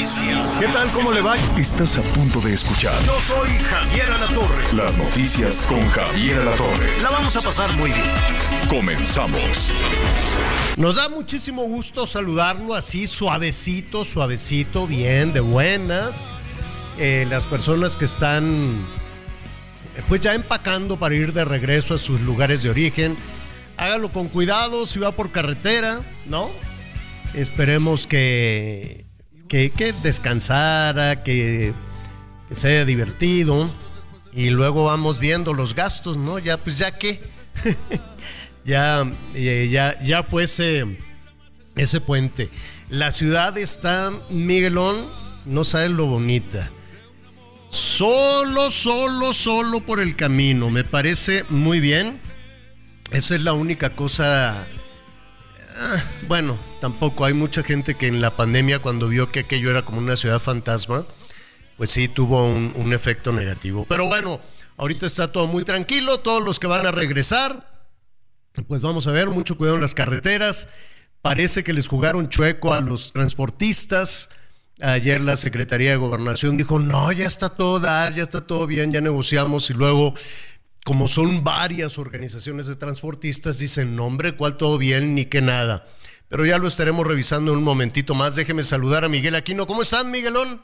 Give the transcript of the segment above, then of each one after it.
Noticias. ¿Qué tal? ¿Cómo le va? Estás a punto de escuchar Yo soy Javier Alatorre. las noticias con Javier Alatorre. La vamos a pasar muy bien. Comenzamos. Nos da muchísimo gusto saludarlo así, suavecito, suavecito, bien, de buenas. Eh, las personas que están eh, pues ya empacando para ir de regreso a sus lugares de origen. Hágalo con cuidado si va por carretera, ¿no? Esperemos que, que, que descansara, que, que sea divertido. Y luego vamos viendo los gastos, ¿no? Ya, pues ya que. ya, eh, ya, ya fue ese, ese puente. La ciudad está, Miguelón, no sabes lo bonita. Solo, solo, solo por el camino. Me parece muy bien. Esa es la única cosa. Ah, Bueno, tampoco hay mucha gente que en la pandemia, cuando vio que aquello era como una ciudad fantasma, pues sí tuvo un, efecto negativo. Pero bueno, ahorita está todo muy tranquilo. Todos los que van a regresar, pues vamos a ver, mucho cuidado en las carreteras. Parece que les jugaron chueco a los transportistas. Ayer la Secretaría de Gobernación dijo, no, ya está todo ya está todo bien, ya negociamos y luego, como son varias organizaciones de transportistas, dicen, no hombre, cuál todo bien, ni que nada. Pero ya lo estaremos revisando en un momentito más. Déjeme saludar a Miguel Aquino. ¿Cómo están, Miguelón?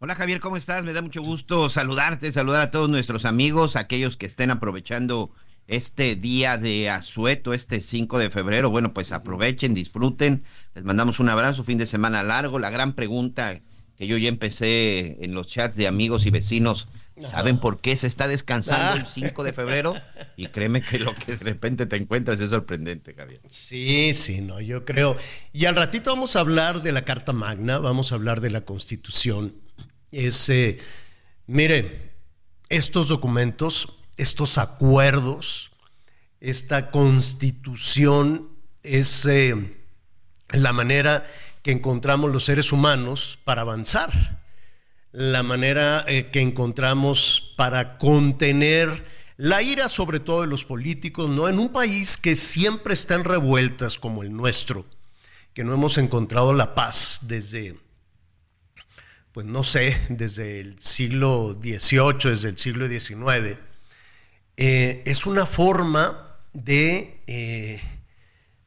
Hola Javier, ¿cómo estás? Me da mucho gusto saludarte, saludar a todos nuestros amigos, aquellos que estén aprovechando este día de asueto, este 5 de febrero. Bueno, pues aprovechen, disfruten. Les mandamos un abrazo, fin de semana largo. La gran pregunta que yo ya empecé en los chats de amigos y vecinos, ¿saben por qué se está descansando el 5 de febrero? Y créeme que lo que de repente te encuentras es sorprendente, Javier. Sí, sí, no, yo creo. Y al ratito vamos a hablar de la Carta Magna, vamos a hablar de la Constitución. Ese, mire, estos documentos, estos acuerdos, esta Constitución es eh, la manera que encontramos los seres humanos para avanzar, la manera eh, que encontramos para contener la ira sobre todo de los políticos, ¿no? En un país que siempre está en revueltas como el nuestro, que no hemos encontrado la paz desde, pues no sé, desde el siglo XVIII, desde el siglo XIX, eh, es una forma de, eh,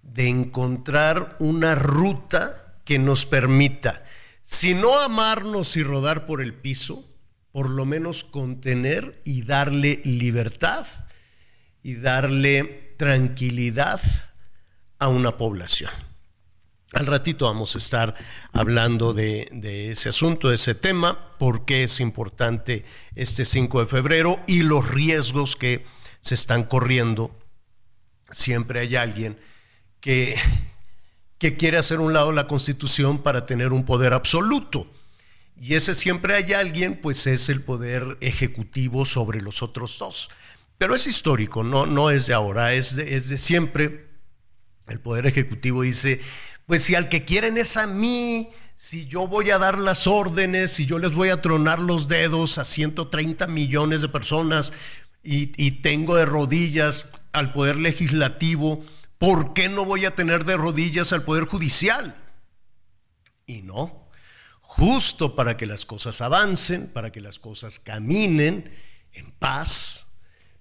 de encontrar una ruta que nos permita, si no amarnos y rodar por el piso, por lo menos contener y darle libertad y darle tranquilidad a una población. Al ratito vamos a estar hablando de, de, ese asunto, de ese tema, por qué es importante este 5 de febrero y los riesgos que se están corriendo. Siempre hay alguien que, que quiere hacer un lado la constitución para tener un poder absoluto. Y ese siempre hay alguien, pues es el poder ejecutivo sobre los otros dos. Pero es histórico, no, no es de ahora, es de, siempre. El poder ejecutivo dice, pues si al que quieren es a mí, si yo voy a dar las órdenes, si yo les voy a tronar los dedos a 130 millones de personas y tengo de rodillas al poder legislativo, ¿por qué no voy a tener de rodillas al poder judicial? Y no, justo para que las cosas avancen, para que las cosas caminen en paz,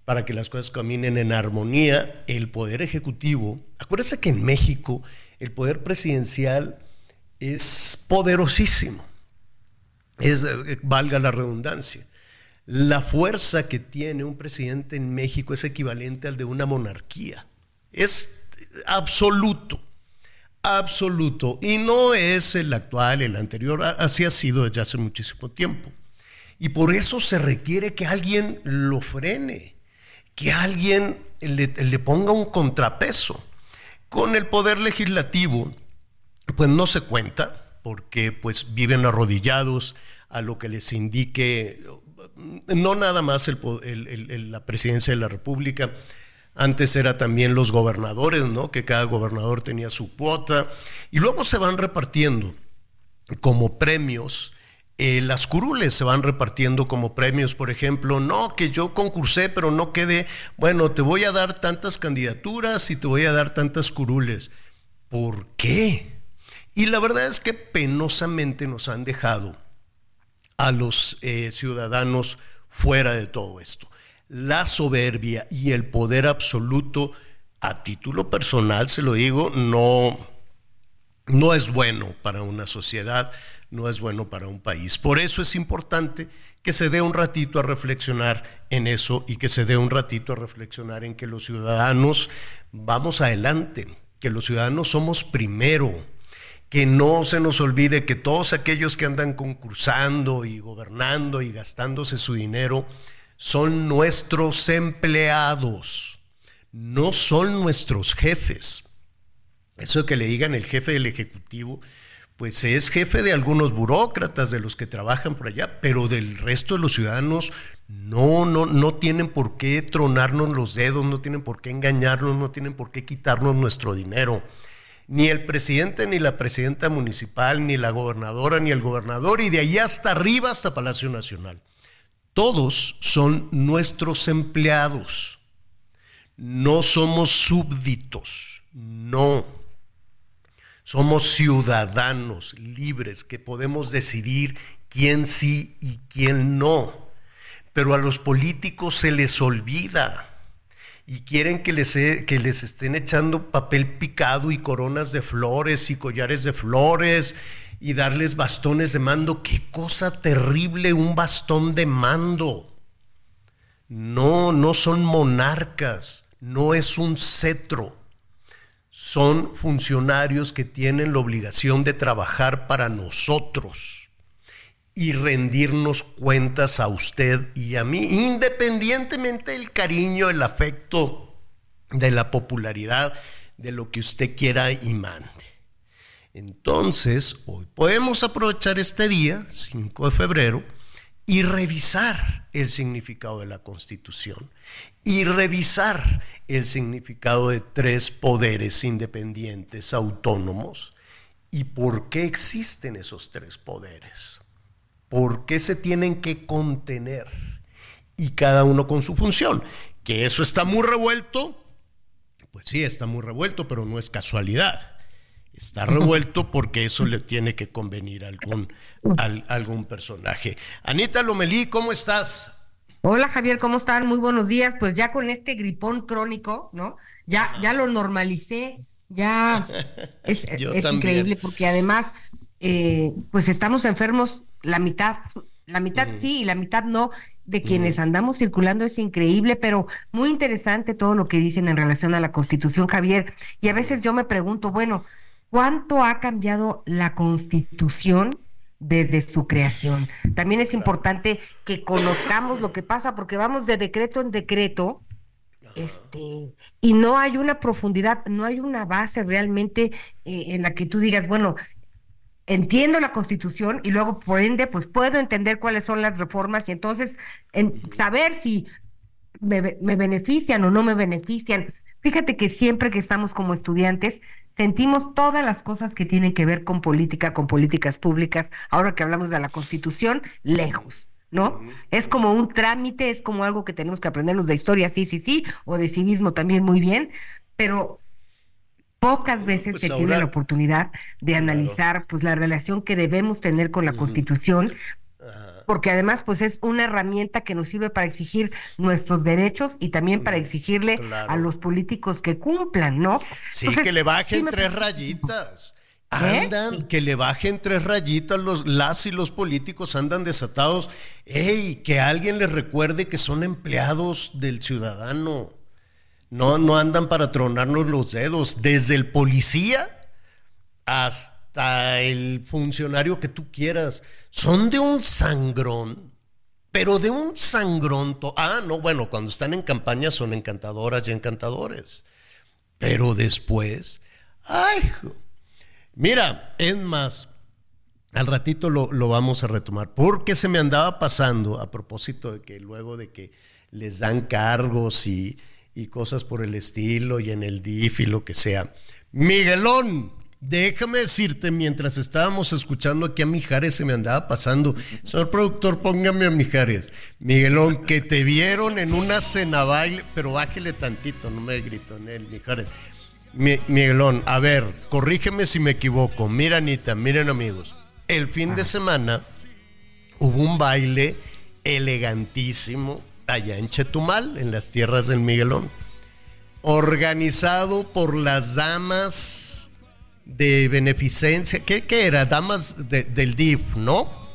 para que las cosas caminen en armonía, el poder ejecutivo, acuérdense que en México el poder presidencial es poderosísimo, es, eh, valga la redundancia. La fuerza que tiene un presidente en México es equivalente al de una monarquía. Es absoluto, absoluto. Y no es el actual, el anterior, así ha sido desde hace muchísimo tiempo. Y por eso se requiere que alguien lo frene, que alguien le, ponga un contrapeso Con el poder legislativo, pues no se cuenta, porque pues viven arrodillados a lo que les indique, no nada más el, la presidencia de la República, antes era también los gobernadores, ¿no? Que cada gobernador tenía su cuota, y luego se van repartiendo como premios eh, las curules se van repartiendo como premios, por ejemplo, no, que yo concursé, pero no quedé, bueno, te voy a dar tantas candidaturas y te voy a dar tantas curules. ¿Por qué? Y la verdad es que penosamente nos han dejado a los eh, ciudadanos fuera de todo esto. La soberbia y el poder absoluto, a título personal, se lo digo, no, no es bueno para una sociedad no es bueno para un país. Por eso es importante que se dé un ratito a reflexionar en eso y que se dé un ratito a reflexionar en que los ciudadanos vamos adelante, que los ciudadanos somos primero, que no se nos olvide que todos aquellos que andan concursando y gobernando y gastándose su dinero son nuestros empleados, no son nuestros jefes. Eso que le digan el jefe del Ejecutivo, pues es jefe de algunos burócratas, de los que trabajan por allá, pero del resto de los ciudadanos no, no, no tienen por qué tronarnos los dedos, no tienen por qué engañarnos, no tienen por qué quitarnos nuestro dinero. Ni el presidente, ni la presidenta municipal, ni la gobernadora, ni el gobernador, y de ahí hasta arriba, hasta Palacio Nacional. Todos son nuestros empleados. No somos súbditos, no. Somos ciudadanos libres que podemos decidir quién sí y quién no. Pero a los políticos se les olvida y quieren que les, que les estén echando papel picado y coronas de flores y collares de flores y darles bastones de mando. Qué cosa terrible un bastón de mando. No, no son monarcas, no es un cetro son funcionarios que tienen la obligación de trabajar para nosotros y rendirnos cuentas a usted y a mí, independientemente del cariño, el afecto, de la popularidad, de lo que usted quiera y mande. Entonces, hoy podemos aprovechar este día, 5 de febrero, y revisar el significado de la Constitución y revisar el significado de tres poderes independientes autónomos y por qué existen esos tres poderes, por qué se tienen que contener y cada uno con su función. Que eso está muy revuelto, pues sí, está muy revuelto, pero no es casualidad. Está revuelto porque eso le tiene que convenir a algún, algún personaje. Anita Lomelí, ¿cómo estás? Hola Javier, ¿cómo están? Muy buenos días. Pues ya con este gripón crónico, ¿no? Ya, ya lo normalicé, ya es, increíble porque además, eh, pues estamos enfermos la mitad, la mitad sí y la mitad no, de quienes andamos circulando es increíble, pero muy interesante todo lo que dicen en relación a la Constitución, Javier. Y a veces yo me pregunto, bueno, ¿Cuánto ha cambiado la constitución desde su creación? También es importante que conozcamos lo que pasa porque vamos de decreto en decreto. Este, y no hay una profundidad, no hay una base realmente eh, en la que tú digas, bueno, entiendo la constitución y luego por ende pues puedo entender cuáles son las reformas y entonces en saber si me, me, benefician o no me benefician. Fíjate que siempre que estamos como estudiantes sentimos todas las cosas que tienen que ver con política, con políticas públicas, ahora que hablamos de la constitución, lejos. ¿No? Es como un trámite, es como algo que tenemos que aprendernos de historia, sí, sí, sí, o de civismo también muy bien, pero pocas veces pues se tiene la oportunidad de analizar pues la relación que debemos tener con la Constitución porque además pues es una herramienta que nos sirve para exigir nuestros derechos y también para exigirle a los políticos que cumplan, ¿no? Sí, que le bajen tres rayitas. ¿Eh? Andan, que le bajen tres rayitas, los, las y los políticos andan desatados. ¡Ey! Que alguien les recuerde que son empleados del ciudadano. No, no andan para tronarnos los dedos. Desde el policía hasta el funcionario que tú quieras son de un sangrón, pero de un sangrón. Ah, no, bueno, cuando están en campaña son encantadoras y encantadores. Pero después, ay, mira, es más, al ratito lo, lo, vamos a retomar, porque se me andaba pasando a propósito de que luego de que les dan cargos y, y cosas por el estilo y en el DIF y lo que sea. Miguelón, déjame decirte, mientras estábamos escuchando aquí a Mijares, se me andaba pasando. Señor productor, póngame a Mijares. Miguelón, que te vieron en una cena baile, pero bájele tantito, no me grito en él, Mijares. Miguelón, a ver, corrígeme si me equivoco. Mira, Anita, miren amigos. El fin de semana hubo un baile elegantísimo allá en Chetumal, en las tierras del Miguelón, organizado por las damas de beneficencia, ¿qué, era? Damas del DIF, ¿no?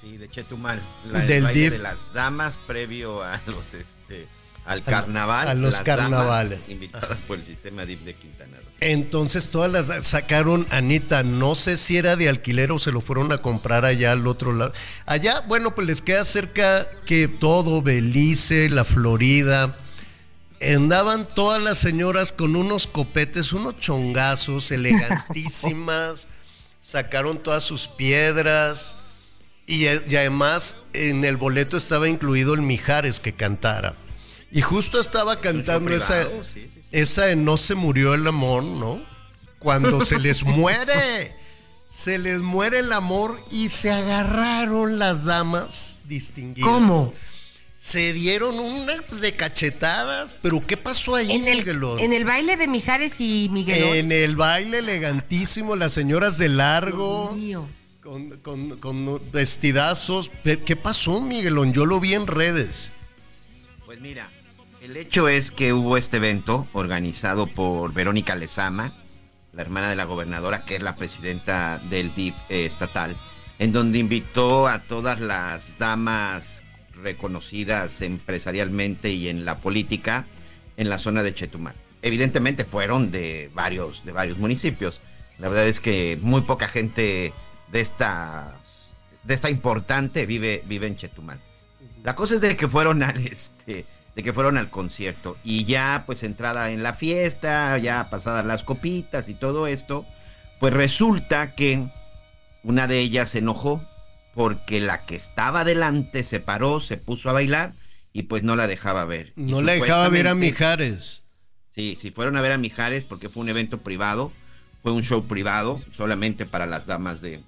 Sí, de Chetumal, del DIF. de las damas previo a los este al carnaval. A los carnavales. invitadas por el sistema DIF de Quintana Roo. Entonces todas las sacaron, Anita, no sé si era de alquiler o se lo fueron a comprar allá al otro lado. Allá, bueno, pues les queda cerca que todo, Belice, la Florida. Andaban todas las señoras con unos copetes, unos chongazos elegantísimas. sacaron todas sus piedras. Y, y además en el boleto estaba incluido el Mijares que cantara. Y justo estaba cantando esa, esa de No se murió el amor, ¿no? Cuando se les muere, se les muere el amor y se agarraron las damas distinguidas. ¿Cómo? Se dieron una de cachetadas, pero ¿qué pasó ahí, en el, En el baile de Mijares y Miguelón. En el baile elegantísimo, las señoras de largo. Con, con, con, vestidazos. ¿Qué pasó, Miguelón? Yo lo vi en redes. Pues mira, el hecho es que hubo este evento organizado por Verónica Lezama, la hermana de la gobernadora, que es la presidenta del DIF eh, estatal, en donde invitó a todas las damas reconocidas empresarialmente y en la política en la zona de Chetumal. Evidentemente fueron de varios, de varios municipios. La verdad es que muy poca gente de esta, de esta importante vive, vive en Chetumal. La cosa es de que fueron al, este, de que fueron al concierto. Y ya pues entrada en la fiesta, ya pasadas las copitas y todo esto, pues resulta que una de ellas se enojó porque la que estaba delante se paró, se puso a bailar y pues no la dejaba ver. No la dejaba ver a Mijares. Sí, sí, fueron a ver a Mijares porque fue un evento privado, fue un show privado solamente para las damas de,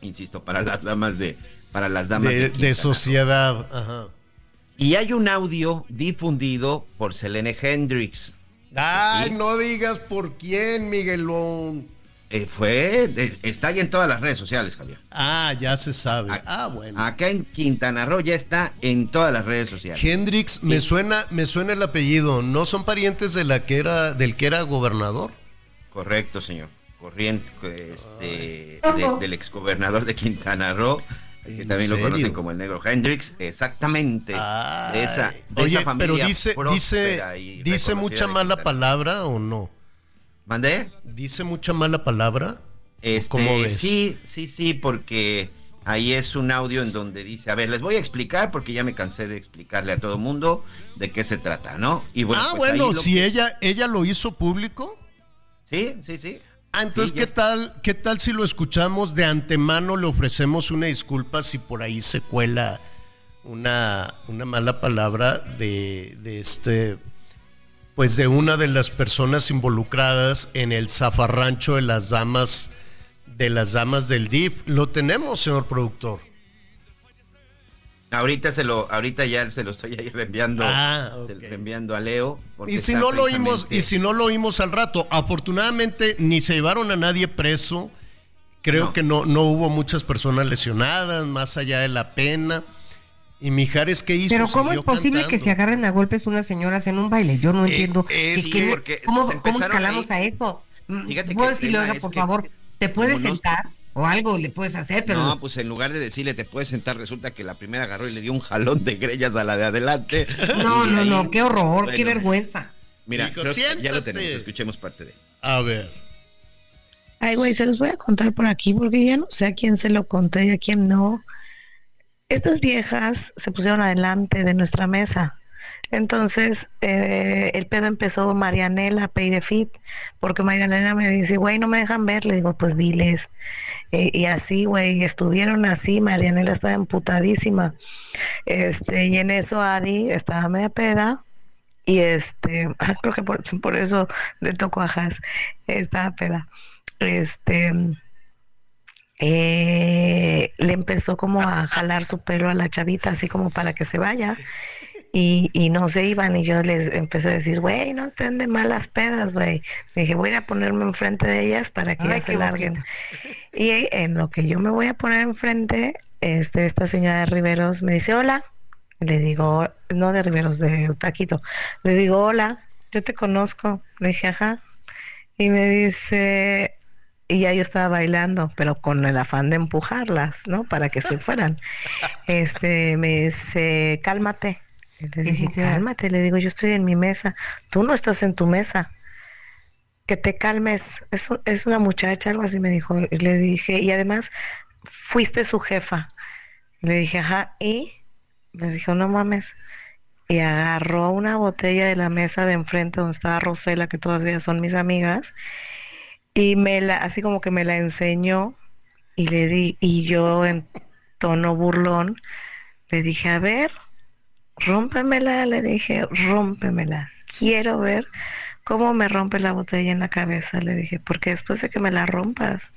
insisto, para las damas de, para las damas de, de sociedad. Ajá. Y hay un audio difundido por Selene Hendrix. Ay, no digas por quién, Miguelón. Eh, fue, está ahí en todas las redes sociales, Javier. Ah, ya se sabe. ah, bueno. Acá en Quintana Roo ya está en todas las redes sociales. Hendrix, me suena, me suena el apellido. ¿No son parientes de la que era, del que era gobernador? Correcto, señor. Corriente, este, del exgobernador de Quintana Roo que también lo conocen como el negro Hendrix, exactamente. de esa, oye, pero dice, dice, dice mucha mala palabra o no? ¿Mandé? ¿Dice mucha mala palabra? Este, Sí, sí, sí, porque ahí es un audio en donde dice, a ver, les voy a explicar porque ya me cansé de explicarle a todo mundo de qué se trata, ¿no? Y bueno, ah, pues bueno, si ella, ella lo hizo público. Sí, sí, sí. Ah, entonces, ¿qué tal, ¿qué tal si lo escuchamos de antemano? Le ofrecemos una disculpa si por ahí se cuela una, una mala palabra de, de este, pues de una de las personas involucradas en el zafarrancho de las damas, de las damas del DIF. Lo tenemos, señor productor. Ahorita se lo, ahorita ya se lo estoy ahí reenviando, ah, reenviando a Leo. Y si no lo oímos, y si no lo oímos al rato, afortunadamente ni se llevaron a nadie preso. Creo que no, no hubo muchas personas lesionadas, más allá de la pena. Y Mijares, ¿qué hizo? Pero ¿cómo es posible que se agarren a golpes unas señoras en un baile? Yo no eh, entiendo. es que, ¿Cómo, escalamos a eso? Fíjate ¿Puedo decirle, por favor, ¿te puedes sentar? o algo le puedes hacer, pero. No, pues en lugar de decirle te puedes sentar, resulta que la primera agarró y le dio un jalón de grellas a la de adelante. No, no, no, qué horror, qué vergüenza. Mira, ya lo tenemos, escuchemos parte de. A ver. Ay, güey, se los voy a contar por aquí porque ya no sé a quién se lo conté y a quién no. Estas viejas se pusieron adelante de nuestra mesa. Entonces, eh, el pedo empezó Marianela, Pay de Fit, porque Marianela me dice, güey, no me dejan ver. Le digo, pues diles. Eh, y así, güey, estuvieron así. Marianela estaba emputadísima. Este, y en eso Adi estaba media peda. Y este, creo que por, por eso le tocó a Has, estaba peda. Este, eh, le empezó como a jalar su pelo a la chavita, así como para que se vaya y, y no se iban y yo les empecé a decir, güey, no estén de malas pedas, güey. Dije, voy a ponerme enfrente de ellas para que ya se larguen. Y en lo que yo me voy a poner enfrente, este, esta señora de Riveros me dice, hola. Le digo, no de Riveros, de Taquito. Le digo, hola, yo te conozco. Le dije, ajá. Y me dice, y ya yo estaba bailando, pero con el afán de empujarlas, ¿no? Para que se fueran. Este, me dice, cálmate. Le dije, cálmate, le digo, yo estoy en mi mesa, tú no estás en tu mesa. Que te calmes, es, es una muchacha, algo así me dijo. le dije, y además, fuiste su jefa. Le dije, ajá, y le dije, no mames. Y agarró una botella de la mesa de enfrente donde estaba Rosela, que todas ellas son mis amigas, y me la, así como que me la enseñó, y le di, y yo en tono burlón, le dije, a ver, rómpemela, le dije, rómpemela. Quiero ver cómo me rompe la botella en la cabeza, le dije, porque después de que me la rompas,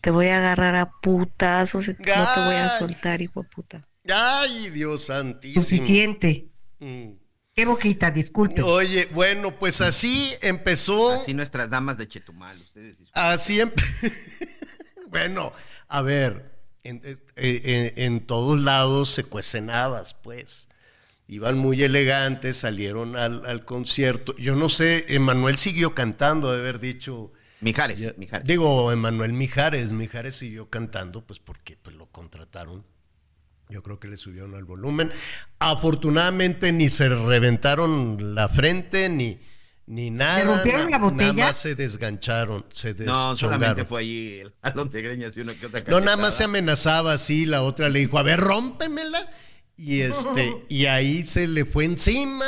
te voy a agarrar a putazos y no te voy a soltar, hijo de puta. Ay, Dios santísimo. Suficiente. Mm. Qué boquita, disculpe. Oye, bueno, pues así empezó. Así nuestras damas de Chetumal, ustedes Así empezó. bueno, a ver, en, en, todos lados se cuecen habas, pues iban muy elegantes, salieron al, concierto. Yo no sé, Emanuel siguió cantando, de haber dicho. Mijares, Mijares. Digo, Emanuel Mijares, Mijares siguió cantando, pues porque pues, lo contrataron. Yo creo que le subieron al volumen. Afortunadamente ni se reventaron la frente, ni, ni nada. ¿Se rompieron la botella? Nada más se desgancharon, se No, solamente fue allí el de greñas y una que otra No, nada más se amenazaba así, la otra le dijo, a ver, rómpemela y, este, y ahí se le fue encima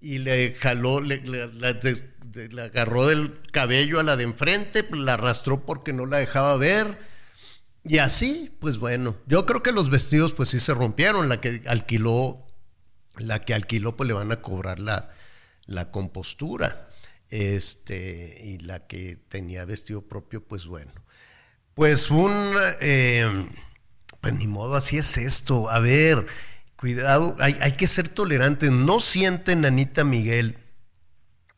y le jaló, le, agarró del cabello a la de enfrente, la arrastró porque no la dejaba ver. Y así, pues bueno, yo creo que los vestidos pues sí se rompieron, la que alquiló, la que alquiló pues le van a cobrar la, la compostura. Este, y la que tenía vestido propio, pues bueno. Pues un, eh, pues ni modo, así es esto. A ver, cuidado, hay, que ser tolerantes. No sienten, Anita Miguel,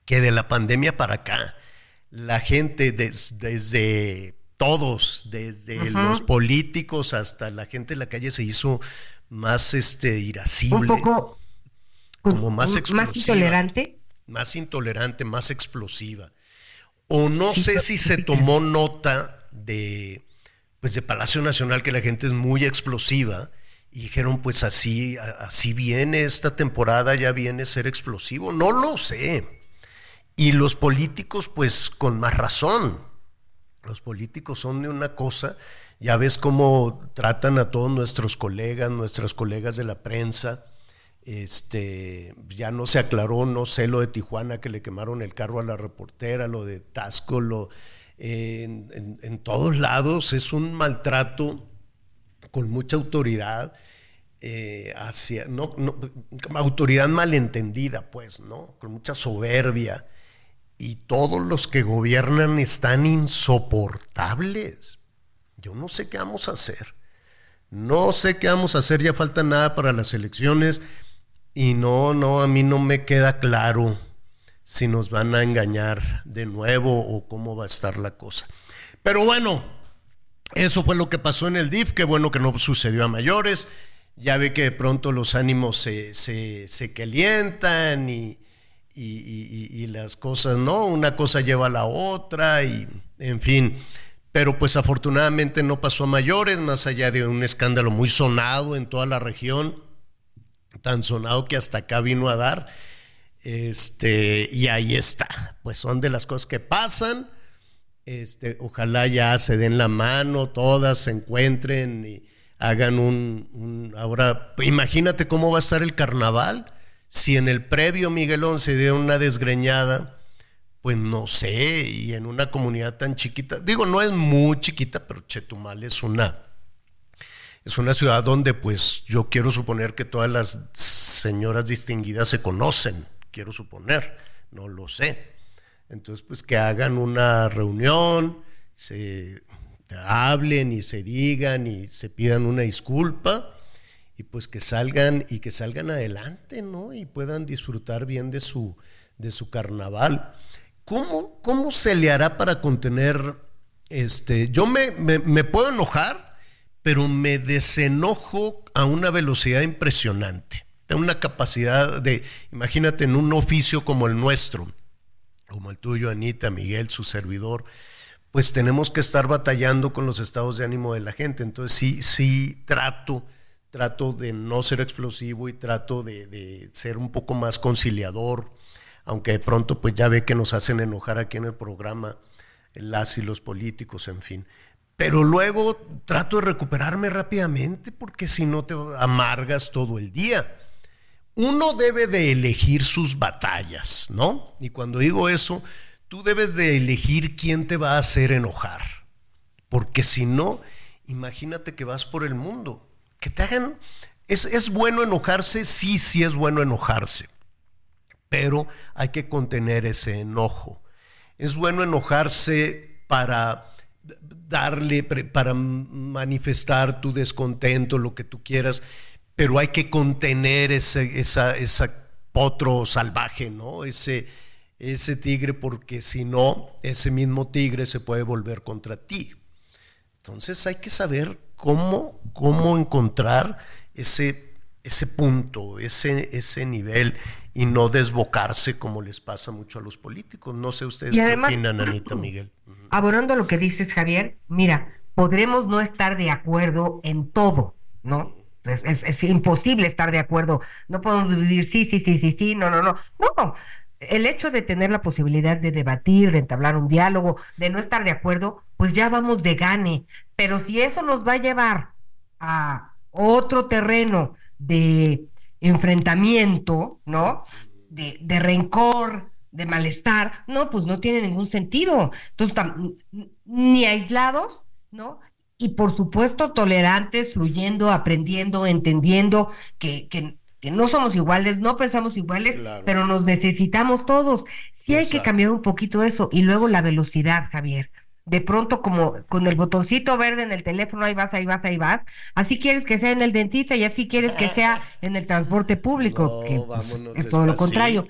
que de la pandemia para acá, la gente desde todos, desde los políticos hasta la gente en la calle se hizo más este irascible. Un poco como más explosiva. Más intolerante. Más intolerante, más explosiva. O no sé si se tomó nota de, pues de Palacio Nacional que la gente es muy explosiva y dijeron, pues así, así viene esta temporada, ya viene ser explosivo. No lo sé. Y los políticos, pues con más razón. Los políticos son de una cosa, ya ves cómo tratan a todos nuestros colegas, nuestras colegas de la prensa. Este, ya no se aclaró, no sé lo de Tijuana, que le quemaron el carro a la reportera, lo de Tasco, lo, en, todos lados es un maltrato con mucha autoridad, eh, hacia, no, autoridad malentendida, pues, ¿no? Con mucha soberbia. Y todos los que gobiernan están insoportables. Yo no sé qué vamos a hacer. No sé qué vamos a hacer, ya falta nada para las elecciones. Y no, no, a mí no me queda claro si nos van a engañar de nuevo o cómo va a estar la cosa. Pero bueno, eso fue lo que pasó en el DIF, qué bueno que no sucedió a mayores. Ya ve que de pronto los ánimos se, se, calientan y, y, las cosas, ¿no? Una cosa lleva a la otra y, en fin. Pero pues afortunadamente no pasó a mayores, más allá de un escándalo muy sonado en toda la región, tan sonado que hasta acá vino a dar. Este, y ahí está. Pues son de las cosas que pasan este, ojalá ya se den la mano, todas se encuentren y hagan un, Ahora, imagínate cómo va a estar el carnaval Si en el previo Miguelón se dio una desgreñada, pues no sé, y en una comunidad tan chiquita, digo, no es muy chiquita, pero Chetumal es una, es una ciudad donde pues yo quiero suponer que todas las señoras distinguidas se conocen, quiero suponer, no lo sé. Entonces, pues que hagan una reunión, se hablen y se digan y se pidan una disculpa y pues que salgan y que salgan adelante, ¿no? Y puedan disfrutar bien de su, de su carnaval. ¿Cómo, ¿Cómo se le hará para contener este? Yo me, me, puedo enojar, pero me desenojo a una velocidad impresionante. Tengo una capacidad de, imagínate, en un oficio como el nuestro, como el tuyo, Anita, Miguel, su servidor, pues tenemos que estar batallando con los estados de ánimo de la gente. Entonces sí, sí trato, trato de no ser explosivo y trato de, de ser un poco más conciliador aunque de pronto pues ya ve que nos hacen enojar aquí en el programa las y los políticos, en fin. Pero luego trato de recuperarme rápidamente porque si no te amargas todo el día. Uno debe de elegir sus batallas, ¿no? Y cuando digo eso, tú debes de elegir quién te va a hacer enojar. Porque si no, imagínate que vas por el mundo. Que te hagan... ¿Es, es bueno enojarse? Sí, sí es bueno enojarse pero hay que contener ese enojo. Es bueno enojarse para darle, para manifestar tu descontento, lo que tú quieras, pero hay que contener ese esa, potro salvaje, ¿no? Ese, ese tigre, porque si no, ese mismo tigre se puede volver contra ti. Entonces hay que saber cómo, cómo encontrar ese, ese punto, ese, ese nivel y no desbocarse como les pasa mucho a los políticos. No sé ustedes qué opinan, Anita Miguel. Abonando lo que dices, Javier, mira, podremos no estar de acuerdo en todo, ¿no? Es, es, imposible estar de acuerdo. No podemos vivir sí, sí, sí, sí, sí, no, no, no. No, el hecho de tener la posibilidad de debatir, de entablar un diálogo, de no estar de acuerdo, pues ya vamos de gane. Pero si eso nos va a llevar a otro terreno de enfrentamiento, ¿no? De, de rencor, de malestar, no, pues no tiene ningún sentido. Entonces, ni aislados, ¿no? Y por supuesto, tolerantes, fluyendo, aprendiendo, entendiendo que, que, no somos iguales, no pensamos iguales, pero nos necesitamos todos. Sí hay que cambiar un poquito eso. Y luego la velocidad, Javier de pronto como con el botoncito verde en el teléfono, ahí vas, ahí vas, ahí vas. Así quieres que sea en el dentista y así quieres que sea en el transporte público, que pues, es todo lo contrario.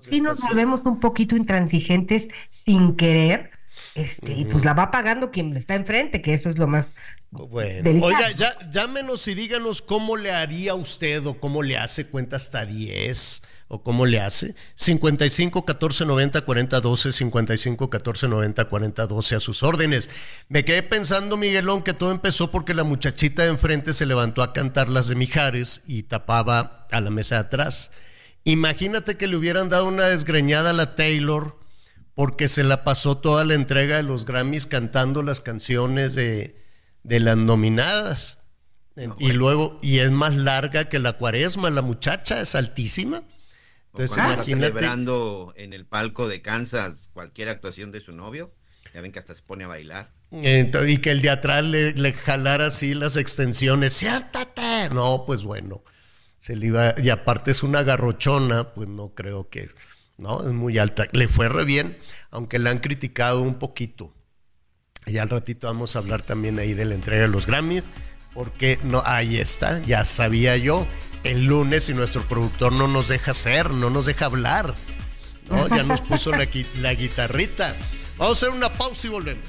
si nos volvemos un poquito intransigentes sin querer, este, y pues la va pagando quien está enfrente, que eso es lo más bueno, oiga, ya, llámenos y díganos cómo le haría usted o cómo le hace cuenta hasta 10 o cómo le hace. 55 14 90 40 12, 55 14 90 40 12 a sus órdenes. Me quedé pensando, Miguelón, que todo empezó porque la muchachita de enfrente se levantó a cantar las de Mijares y tapaba a la mesa de atrás. Imagínate que le hubieran dado una desgreñada a la Taylor porque se la pasó toda la entrega de los Grammys cantando las canciones de, de las nominadas. y luego, y es más larga que la cuaresma, la muchacha es altísima. Entonces, está celebrando en el palco de Kansas cualquier actuación de su novio, ya ven que hasta se pone a bailar. y que el de atrás le, le jalara así las extensiones, siéntate. No, pues bueno, se le iba, y aparte es una garrochona, pues no creo que, no, es muy alta. Le fue re bien, aunque la han criticado un poquito. Y al ratito vamos a hablar también ahí de la entrega de los Grammys, porque no, ahí está, ya sabía yo el lunes y nuestro productor no nos deja hacer, no nos deja hablar. ¿no? Ya nos puso la, la guitarrita. Vamos a hacer una pausa y volvemos.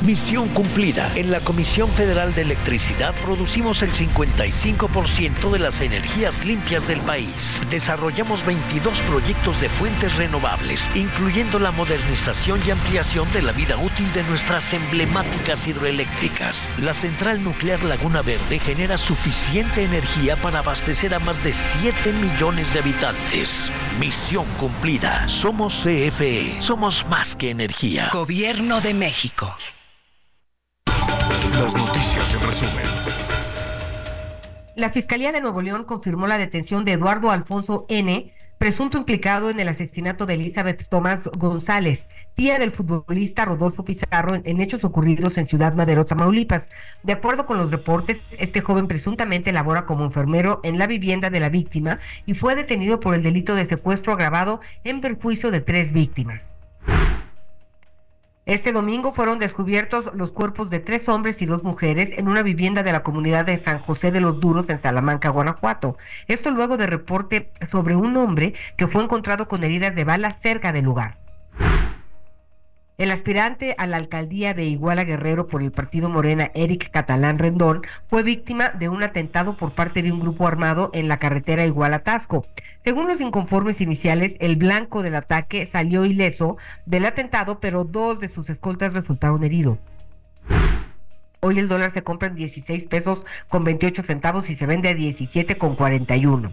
Misión cumplida. En la Comisión Federal de Electricidad producimos el 55% de las energías limpias del país. Desarrollamos 22 proyectos de fuentes renovables, incluyendo la modernización y ampliación de la vida útil de nuestras emblemáticas hidroeléctricas. La central nuclear Laguna Verde genera suficiente energía para abastecer a más de 7 millones de habitantes. Misión cumplida. Somos CFE. Somos más que energía. Gobierno de México. Las noticias en resumen. La Fiscalía de Nuevo León confirmó la detención de Eduardo Alfonso N., presunto implicado en el asesinato de Elizabeth Tomás González, tía del futbolista Rodolfo Pizarro, en, hechos ocurridos en Ciudad Madero, Tamaulipas. De acuerdo con los reportes, este joven presuntamente labora como enfermero en la vivienda de la víctima y fue detenido por el delito de secuestro agravado en perjuicio de tres víctimas. Este domingo fueron descubiertos los cuerpos de tres hombres y dos mujeres en una vivienda de la comunidad de San José de los Duros en Salamanca, Guanajuato. Esto luego de reporte sobre un hombre que fue encontrado con heridas de bala cerca del lugar. El aspirante a la alcaldía de Iguala Guerrero por el partido Morena, Eric Catalán Rendón, fue víctima de un atentado por parte de un grupo armado en la carretera Iguala-Tasco. Según los inconformes iniciales, el blanco del ataque salió ileso del atentado, pero dos de sus escoltas resultaron heridos. Hoy el dólar se compra en 16 pesos con 28 centavos y se vende a 17 con 41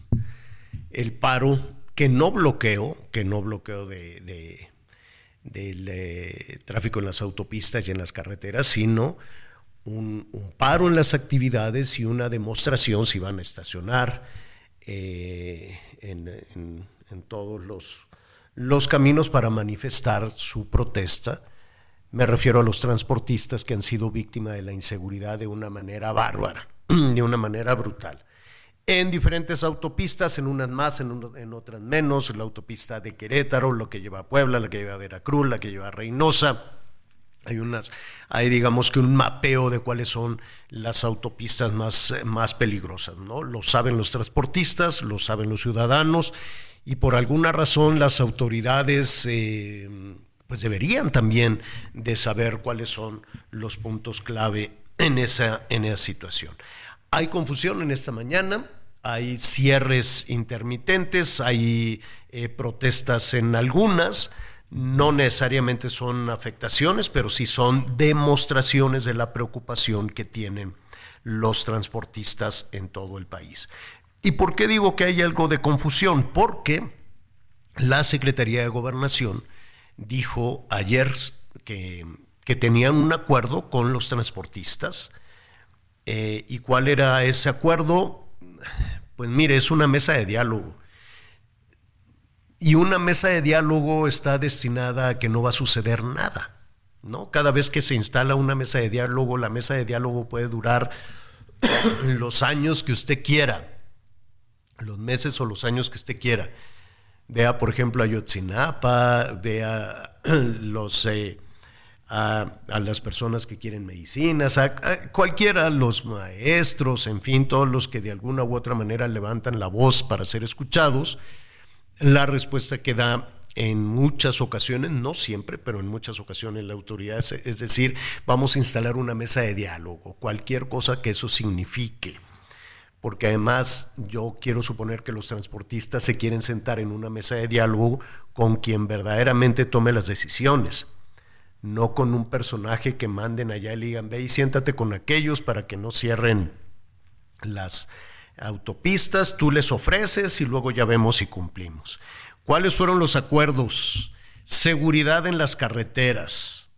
el paro, que no bloqueo, que no bloqueo de, del eh, tráfico en las autopistas y en las carreteras, sino un, paro en las actividades y una demostración si van a estacionar eh, en, todos los, los caminos para manifestar su protesta. Me refiero a los transportistas que han sido víctimas de la inseguridad de una manera bárbara, de una manera brutal en diferentes autopistas, en unas más, en, otras menos, la autopista de Querétaro, lo que lleva a Puebla, la que lleva a Veracruz, la que lleva a Reynosa. Hay unas, hay digamos que un mapeo de cuáles son las autopistas más, más peligrosas, ¿no? Lo saben los transportistas, lo saben los ciudadanos, y por alguna razón las autoridades eh, pues deberían también de saber cuáles son los puntos clave en esa, en esa situación. Hay confusión en esta mañana, hay cierres intermitentes, hay eh, protestas en algunas, no necesariamente son afectaciones, pero sí son demostraciones de la preocupación que tienen los transportistas en todo el país. ¿Y por qué digo que hay algo de confusión? Porque la Secretaría de Gobernación dijo ayer que, que tenían un acuerdo con los transportistas, eh, ¿Y cuál era ese acuerdo? Pues mire, es una mesa de diálogo. Y una mesa de diálogo está destinada a que no va a suceder nada. ¿no? Cada vez que se instala una mesa de diálogo, la mesa de diálogo puede durar los años que usted quiera, los meses o los años que usted quiera. Vea, por ejemplo, a Yotzinapa, vea los... Eh, a, las personas que quieren medicinas, a, cualquiera, los maestros, en fin, todos los que de alguna u otra manera levantan la voz para ser escuchados, la respuesta que da en muchas ocasiones, no siempre, pero en muchas ocasiones la autoridad, es decir, vamos a instalar una mesa de diálogo, cualquier cosa que eso signifique. Porque además yo quiero suponer que los transportistas se quieren sentar en una mesa de diálogo con quien verdaderamente tome las decisiones no con un personaje que manden allá y digan, ve y siéntate con aquellos para que no cierren las autopistas, tú les ofreces y luego ya vemos si cumplimos. ¿Cuáles fueron los acuerdos? Seguridad en las carreteras.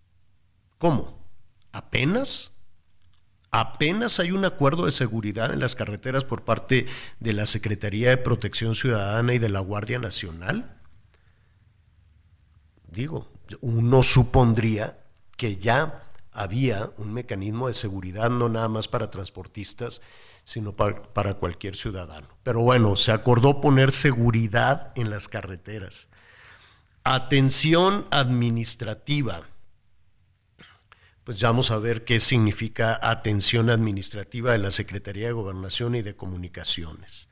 ¿Cómo? ¿Apenas? ¿Apenas hay un acuerdo de seguridad en las carreteras por parte de la Secretaría de Protección Ciudadana y de la Guardia Nacional? Digo, uno supondría que ya había un mecanismo de seguridad no nada más para transportistas, sino para, cualquier ciudadano. Pero bueno, se acordó poner seguridad en las carreteras. Atención administrativa. Pues ya vamos a ver qué significa atención administrativa de la Secretaría de Gobernación y de Comunicaciones.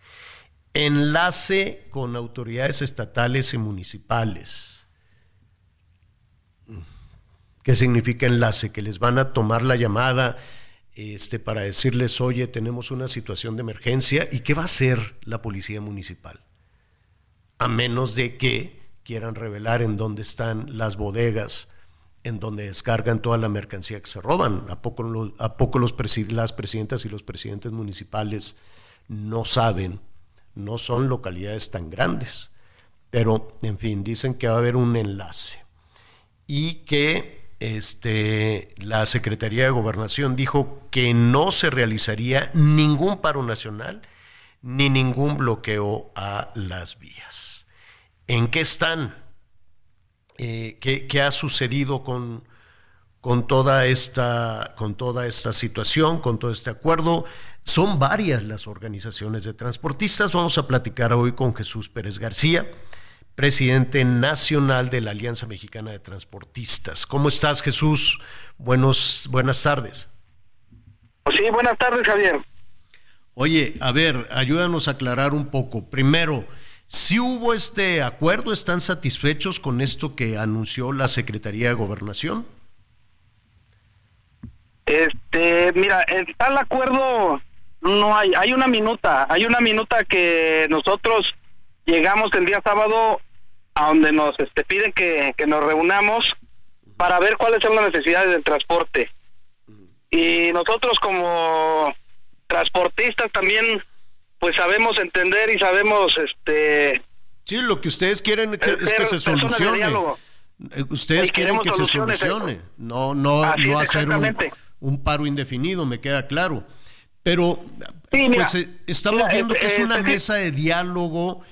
Enlace con autoridades estatales y municipales. ¿Qué significa enlace? Que les van a tomar la llamada este, para decirles, oye, tenemos una situación de emergencia, ¿y qué va a hacer la policía municipal? A menos de que quieran revelar en dónde están las bodegas, en donde descargan toda la mercancía que se roban. ¿A poco, a poco los las presidentas y los presidentes municipales no saben? No son localidades tan grandes. Pero, en fin, dicen que va a haber un enlace. Y que este, la Secretaría de Gobernación dijo que no se realizaría ningún paro nacional ni ningún bloqueo a las vías. ¿En qué están? Eh, ¿qué, ha sucedido con, con, toda esta, con toda esta situación, con todo este acuerdo? Son varias las organizaciones de transportistas. Vamos a platicar hoy con Jesús Pérez García presidente nacional de la Alianza Mexicana de Transportistas. ¿Cómo estás, Jesús? Buenos, buenas tardes. Sí, buenas tardes, Javier. Oye, a ver, ayúdanos a aclarar un poco. Primero, si hubo este acuerdo, ¿están satisfechos con esto que anunció la Secretaría de Gobernación? Este, mira, está el acuerdo, no hay, hay una minuta, hay una minuta que nosotros llegamos el día sábado a donde nos este, piden que, nos reunamos para ver cuáles son las necesidades del transporte. Y nosotros como transportistas también pues sabemos entender y sabemos este Sí, lo que ustedes quieren es que se solucione. Eh, ustedes quieren que se solucione, no no no hacer un, paro indefinido, me queda claro. Pero pues eh, estamos viendo que es una mesa de diálogo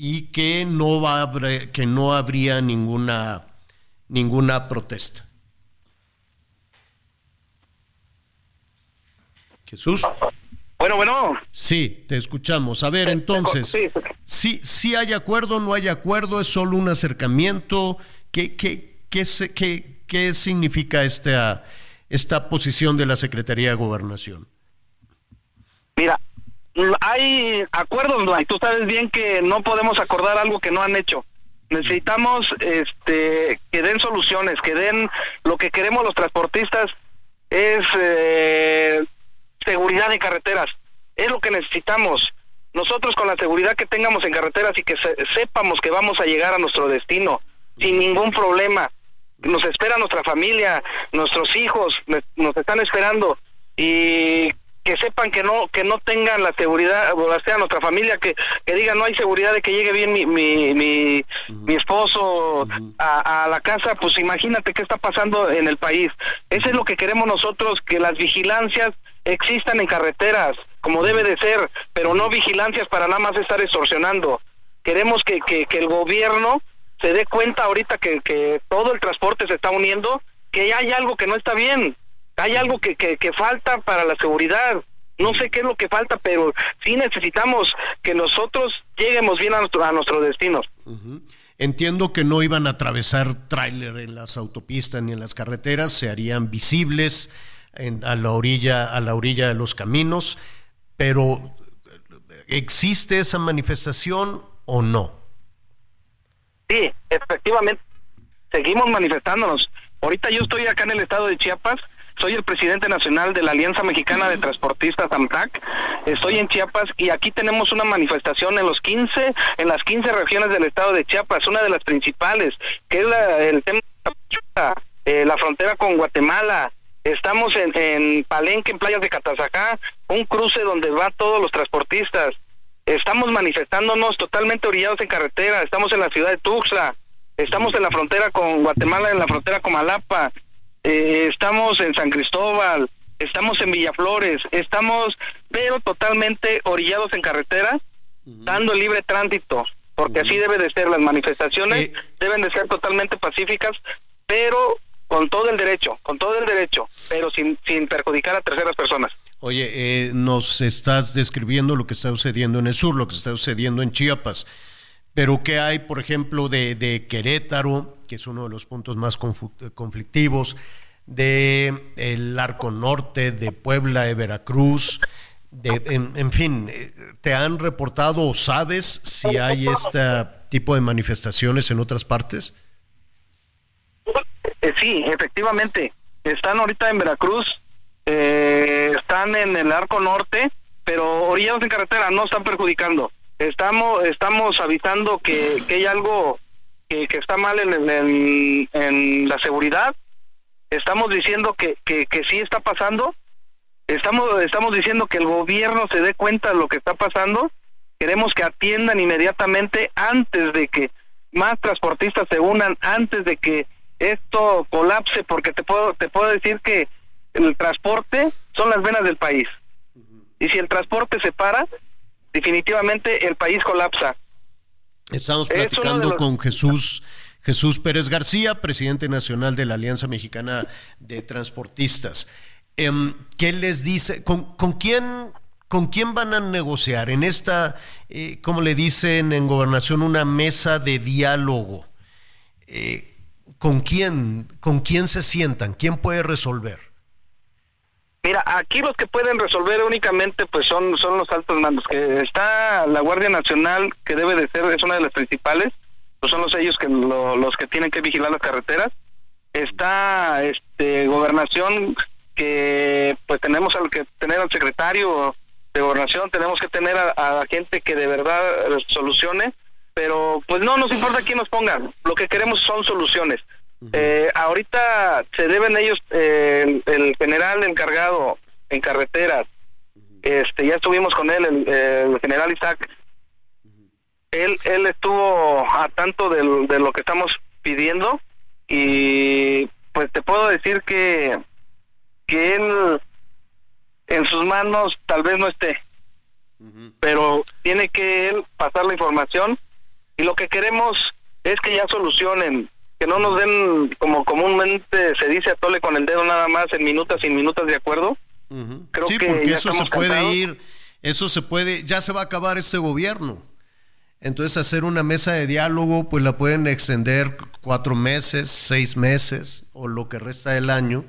y que no va que no habría ninguna ninguna protesta. Jesús. Bueno, bueno. Sí, te escuchamos. A ver, entonces, sí, sí, hay acuerdo, no hay acuerdo, es solo un acercamiento. ¿Qué, qué, qué, qué, qué significa esta, esta posición de la Secretaría de Gobernación? Mira, hay acuerdos, y tú sabes bien que no podemos acordar algo que no han hecho. Necesitamos este, que den soluciones, que den lo que queremos los transportistas es eh, seguridad en carreteras. Es lo que necesitamos. Nosotros con la seguridad que tengamos en carreteras y que sepamos que vamos a llegar a nuestro destino sin ningún problema. Nos espera nuestra familia, nuestros hijos, nos están esperando y que sepan que no que no tengan la seguridad o sea nuestra familia que, que digan no hay seguridad de que llegue bien mi mi, mi, esposo a, a, la casa pues imagínate qué está pasando en el país. Eso es lo que queremos nosotros que las vigilancias existan en carreteras como debe de ser pero no vigilancias para nada más estar extorsionando. Queremos que, que, que el gobierno se dé cuenta ahorita que, que todo el transporte se está uniendo que hay algo que no está bien hay algo que, que, falta para la seguridad. No sé qué es lo que falta, pero sí necesitamos que nosotros lleguemos bien a nuestro, a nuestro destino. Entiendo que no iban a atravesar tráiler en las autopistas ni en las carreteras, se harían visibles en, a la orilla a la orilla de los caminos, pero ¿existe esa manifestación o no? Sí, efectivamente, seguimos manifestándonos. Ahorita yo estoy acá en el estado de Chiapas soy el presidente nacional de la Alianza Mexicana de Transportistas AMTAC. Estoy en Chiapas y aquí tenemos una manifestación en los 15, en las 15 regiones del estado de Chiapas, una de las principales, que es el tema eh, la frontera con Guatemala. Estamos en, en Palenque, en playas de Catazacá, un cruce donde van todos los transportistas. Estamos manifestándonos totalmente orillados en carretera. Estamos en la ciudad de Tuxtla. Estamos en la frontera con Guatemala, en la frontera con Malapa eh, estamos en San Cristóbal, estamos en Villaflores, estamos pero totalmente orillados en carretera, dando libre tránsito, porque así debe de ser, las manifestaciones deben de ser totalmente pacíficas, pero con todo el derecho, con todo el derecho, pero sin, sin perjudicar a terceras personas. Oye, eh, nos estás describiendo lo que está sucediendo en el sur, lo que está sucediendo en Chiapas, pero ¿qué hay, por ejemplo, de, de Querétaro, que es uno de los puntos más conflictivos, de el Arco Norte, de Puebla, de Veracruz? De, en, fin, ¿te han reportado o sabes si hay este tipo de manifestaciones en otras partes? Eh, sí, efectivamente. Están ahorita en Veracruz, eh, están en el arco norte, pero orillados en carretera no están perjudicando. Estamos estamos avisando que, que hay algo que, que está mal en, en, en, la seguridad. Estamos diciendo que, que, que sí está pasando. Estamos estamos diciendo que el gobierno se dé cuenta de lo que está pasando. Queremos que atiendan inmediatamente antes de que más transportistas se unan, antes de que esto colapse porque te puedo te puedo decir que el transporte son las venas del país. Y si el transporte se para, definitivamente el país colapsa. Estamos platicando con Jesús Jesús Pérez García, presidente nacional de la Alianza Mexicana de Transportistas. Em, ¿Qué les dice? ¿Con, con quién ¿Con quién van a negociar en esta, eh, como le dicen en gobernación, una mesa de diálogo? Eh, ¿con quién, con quién se sientan? ¿Quién puede resolver? Mira, aquí los que pueden resolver únicamente pues son, son los altos mandos, que está la Guardia Nacional, que debe de ser, es una de las principales, pues son los ellos que los que tienen que vigilar las carreteras. Está este gobernación que pues tenemos al que tener al secretario de gobernación, tenemos que tener a, a gente que de verdad solucione pero pues no nos importa quién nos ponga, lo que queremos son soluciones. Eh, ahorita se deben ellos, eh, el, general encargado en carreteras, este ya estuvimos con él, el, general Isaac, él, él estuvo a tanto de, de lo que estamos pidiendo y pues te puedo decir que, que él en sus manos tal vez no esté, pero tiene que él pasar la información y lo que queremos es que ya solucionen, que no nos den como comúnmente se dice a tole con el dedo nada más en minutas y minutas de acuerdo. Creo sí, porque eso se puede ir, eso se puede, ya se va a acabar este gobierno. Entonces hacer una mesa de diálogo, pues la pueden extender cuatro meses, seis meses o lo que resta del año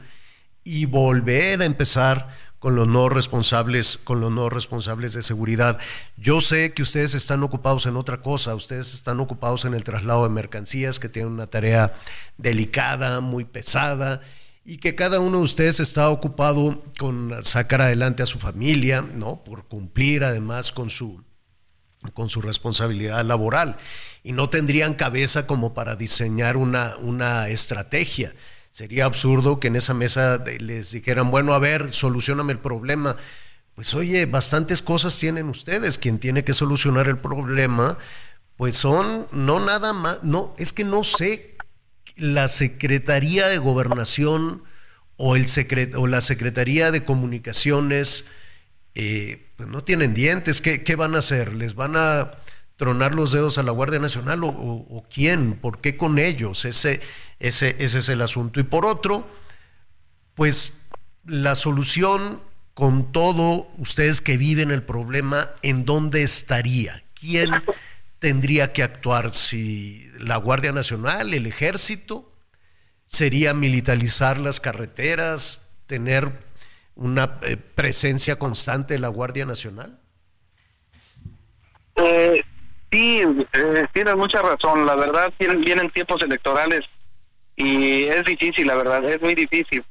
y volver a empezar con los no responsables, con los no responsables de seguridad. Yo sé que ustedes están ocupados en otra cosa, ustedes están ocupados en el traslado de mercancías, que tienen una tarea delicada, muy pesada, y que cada uno de ustedes está ocupado con sacar adelante a su familia, ¿no? Por cumplir además con su con su responsabilidad laboral y no tendrían cabeza como para diseñar una, una estrategia. Sería absurdo que en esa mesa les dijeran, bueno, a ver, solucioname el problema. Pues oye, bastantes cosas tienen ustedes. Quien tiene que solucionar el problema, pues son no nada más, no, es que no sé, la Secretaría de Gobernación o, el o la Secretaría de Comunicaciones, eh, pues no tienen dientes. ¿Qué, ¿Qué van a hacer? ¿Les van a tronar los dedos a la Guardia Nacional o, quién, por qué con ellos, ese, ese, ese es el asunto. Y por otro, pues la solución con todo, ustedes que viven el problema, ¿en dónde estaría? ¿Quién tendría que actuar? Si la Guardia Nacional, el ejército, sería militarizar las carreteras, tener una eh, presencia constante de la Guardia Nacional? Eh, Sí, eh, tienes mucha razón. La verdad, vienen tiempos electorales y es difícil, la verdad, es muy difícil.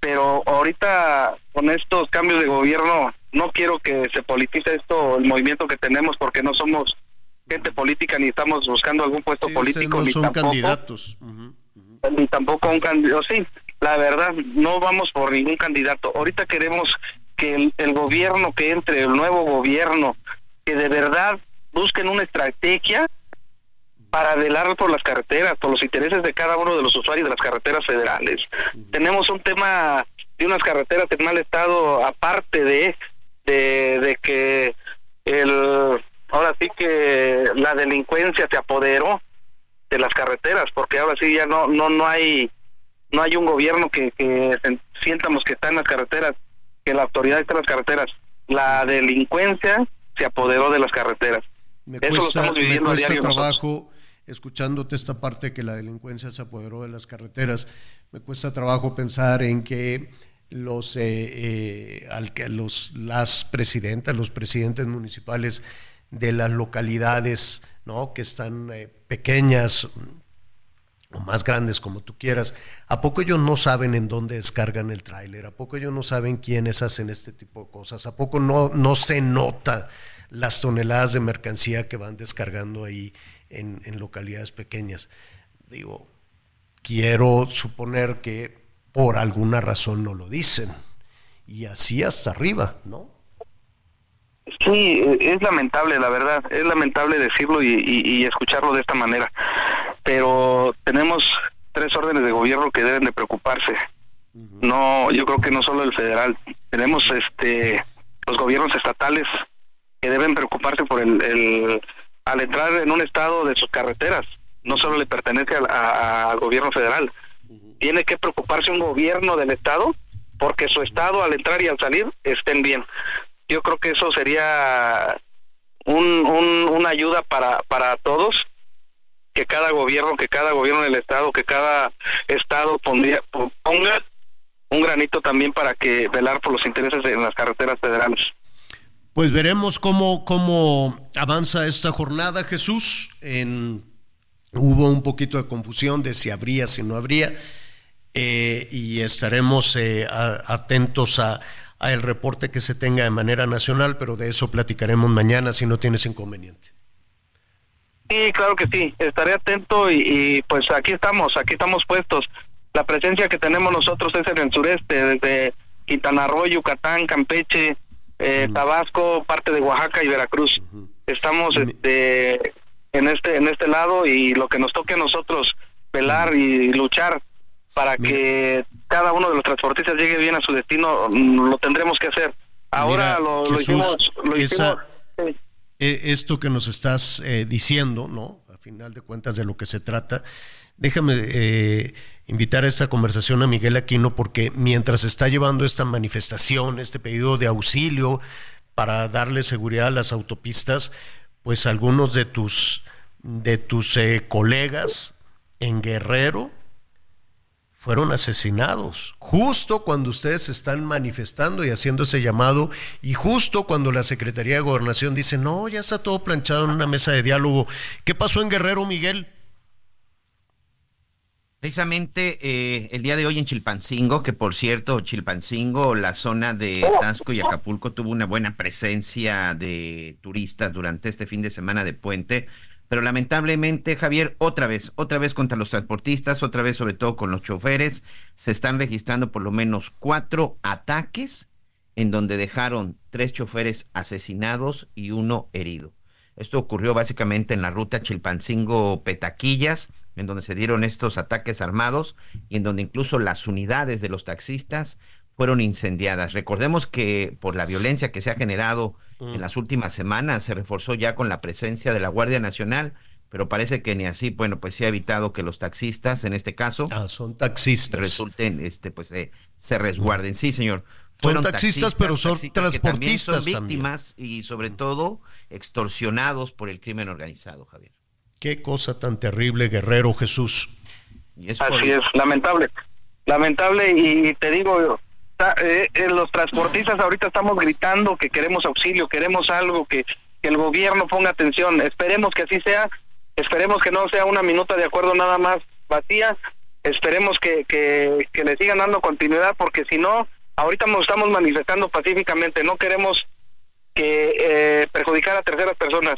Pero ahorita, con estos cambios de gobierno, no quiero que se politice esto, el movimiento que tenemos, porque no somos gente política ni estamos buscando algún puesto político. No ni son tampoco, candidatos. Ni tampoco un candidato. Sí, la verdad, no vamos por ningún candidato. Ahorita queremos que el, el gobierno que entre, el nuevo gobierno, que de verdad busquen una estrategia para velar por las carreteras, por los intereses de cada uno de los usuarios de las carreteras federales. Tenemos un tema de unas carreteras en mal estado, aparte de, de, de que el ahora sí que la delincuencia se apoderó de las carreteras, porque ahora sí ya no no no hay no hay un gobierno que, que sientamos que está en las carreteras, que la autoridad está en las carreteras. La delincuencia se apoderó de las carreteras. Me Eso cuesta, me cuesta trabajo escuchándote esta parte que la delincuencia se apoderó de las carreteras. Me cuesta trabajo pensar en que los, eh, eh, al que los las presidentas, los presidentes municipales de las localidades, ¿no? que están eh, pequeñas o más grandes como tú quieras, ¿a poco ellos no saben en dónde descargan el tráiler? ¿A poco ellos no saben quiénes hacen este tipo de cosas? ¿A poco no, no se nota las toneladas de mercancía que van descargando ahí en, en localidades pequeñas? Digo, quiero suponer que por alguna razón no lo dicen. Y así hasta arriba, ¿no? Sí, es lamentable, la verdad, es lamentable decirlo y, escucharlo de esta manera, pero tenemos tres órdenes de gobierno que deben de preocuparse. No, yo creo que no solo el federal, tenemos este los gobiernos estatales que deben preocuparse por el, al entrar en un estado de sus carreteras, no solo le pertenece al gobierno federal, tiene que preocuparse un gobierno del estado porque su estado al entrar y al salir estén bien. Yo creo que eso sería un, una ayuda para, para todos, que cada gobierno, que cada gobierno del Estado, que cada Estado pondría, ponga un granito también para que velar por los intereses en las carreteras federales. Pues veremos cómo, cómo avanza esta jornada, Jesús. Hubo un poquito de confusión de si habría, si no habría, eh, y estaremos eh, atentos a, el reporte que se tenga de manera nacional, pero de eso platicaremos mañana si no tienes inconveniente. Sí, claro que sí, estaré atento y, pues aquí estamos, aquí estamos puestos. La presencia que tenemos nosotros es en el sureste, desde Quintana Roo, Yucatán, Campeche, eh, Tabasco, parte de Oaxaca y Veracruz. Estamos este, en este en este lado y lo que nos toque a nosotros velar y luchar para que cada uno de los transportistas llegue bien a su destino, mm, lo tendremos que hacer. Ahora lo, hicimos. E, esto que nos estás eh, diciendo, ¿no? A final de cuentas de lo que se trata, déjame eh, invitar a esta conversación a Miguel Aquino porque mientras está llevando esta manifestación, este pedido de auxilio para darle seguridad a las autopistas, pues algunos de tus de tus eh, colegas en Guerrero fueron asesinados, justo cuando ustedes están manifestando y haciendo ese llamado, y justo cuando la Secretaría de Gobernación dice, no, ya está todo planchado en una mesa de diálogo. ¿Qué pasó en Guerrero, Miguel? Precisamente eh, el día de hoy en Chilpancingo, que por cierto, Chilpancingo, la zona de Tasco y Acapulco tuvo una buena presencia de turistas durante este fin de semana de puente pero lamentablemente, Javier, otra vez, otra vez contra los transportistas, otra vez sobre todo con los choferes, se están registrando por lo menos cuatro ataques en donde dejaron tres choferes asesinados y uno herido. Esto ocurrió básicamente en la ruta Chilpancingo-Petaquillas, en donde se dieron estos ataques armados y en donde incluso las unidades de los taxistas fueron incendiadas. Recordemos que por la violencia que se ha generado en mm. las últimas semanas se reforzó ya con la presencia de la Guardia Nacional, pero parece que ni así, bueno, pues se ha evitado que los taxistas, en este caso, ah, son taxistas, resulten, este, pues eh, se resguarden. Sí, señor. Fueron son taxistas, pero son transportistas son víctimas y sobre todo extorsionados por el crimen organizado, Javier. Qué cosa tan terrible, Guerrero Jesús. Así es, lamentable. Lamentable y te digo, eh, eh, los transportistas ahorita estamos gritando que queremos auxilio, queremos algo, que, el gobierno ponga atención. Esperemos que así sea, esperemos que no sea una minuta de acuerdo nada más vacía, esperemos que, que, le sigan dando continuidad, porque si no, ahorita nos estamos manifestando pacíficamente, no queremos que eh, perjudicar a terceras personas,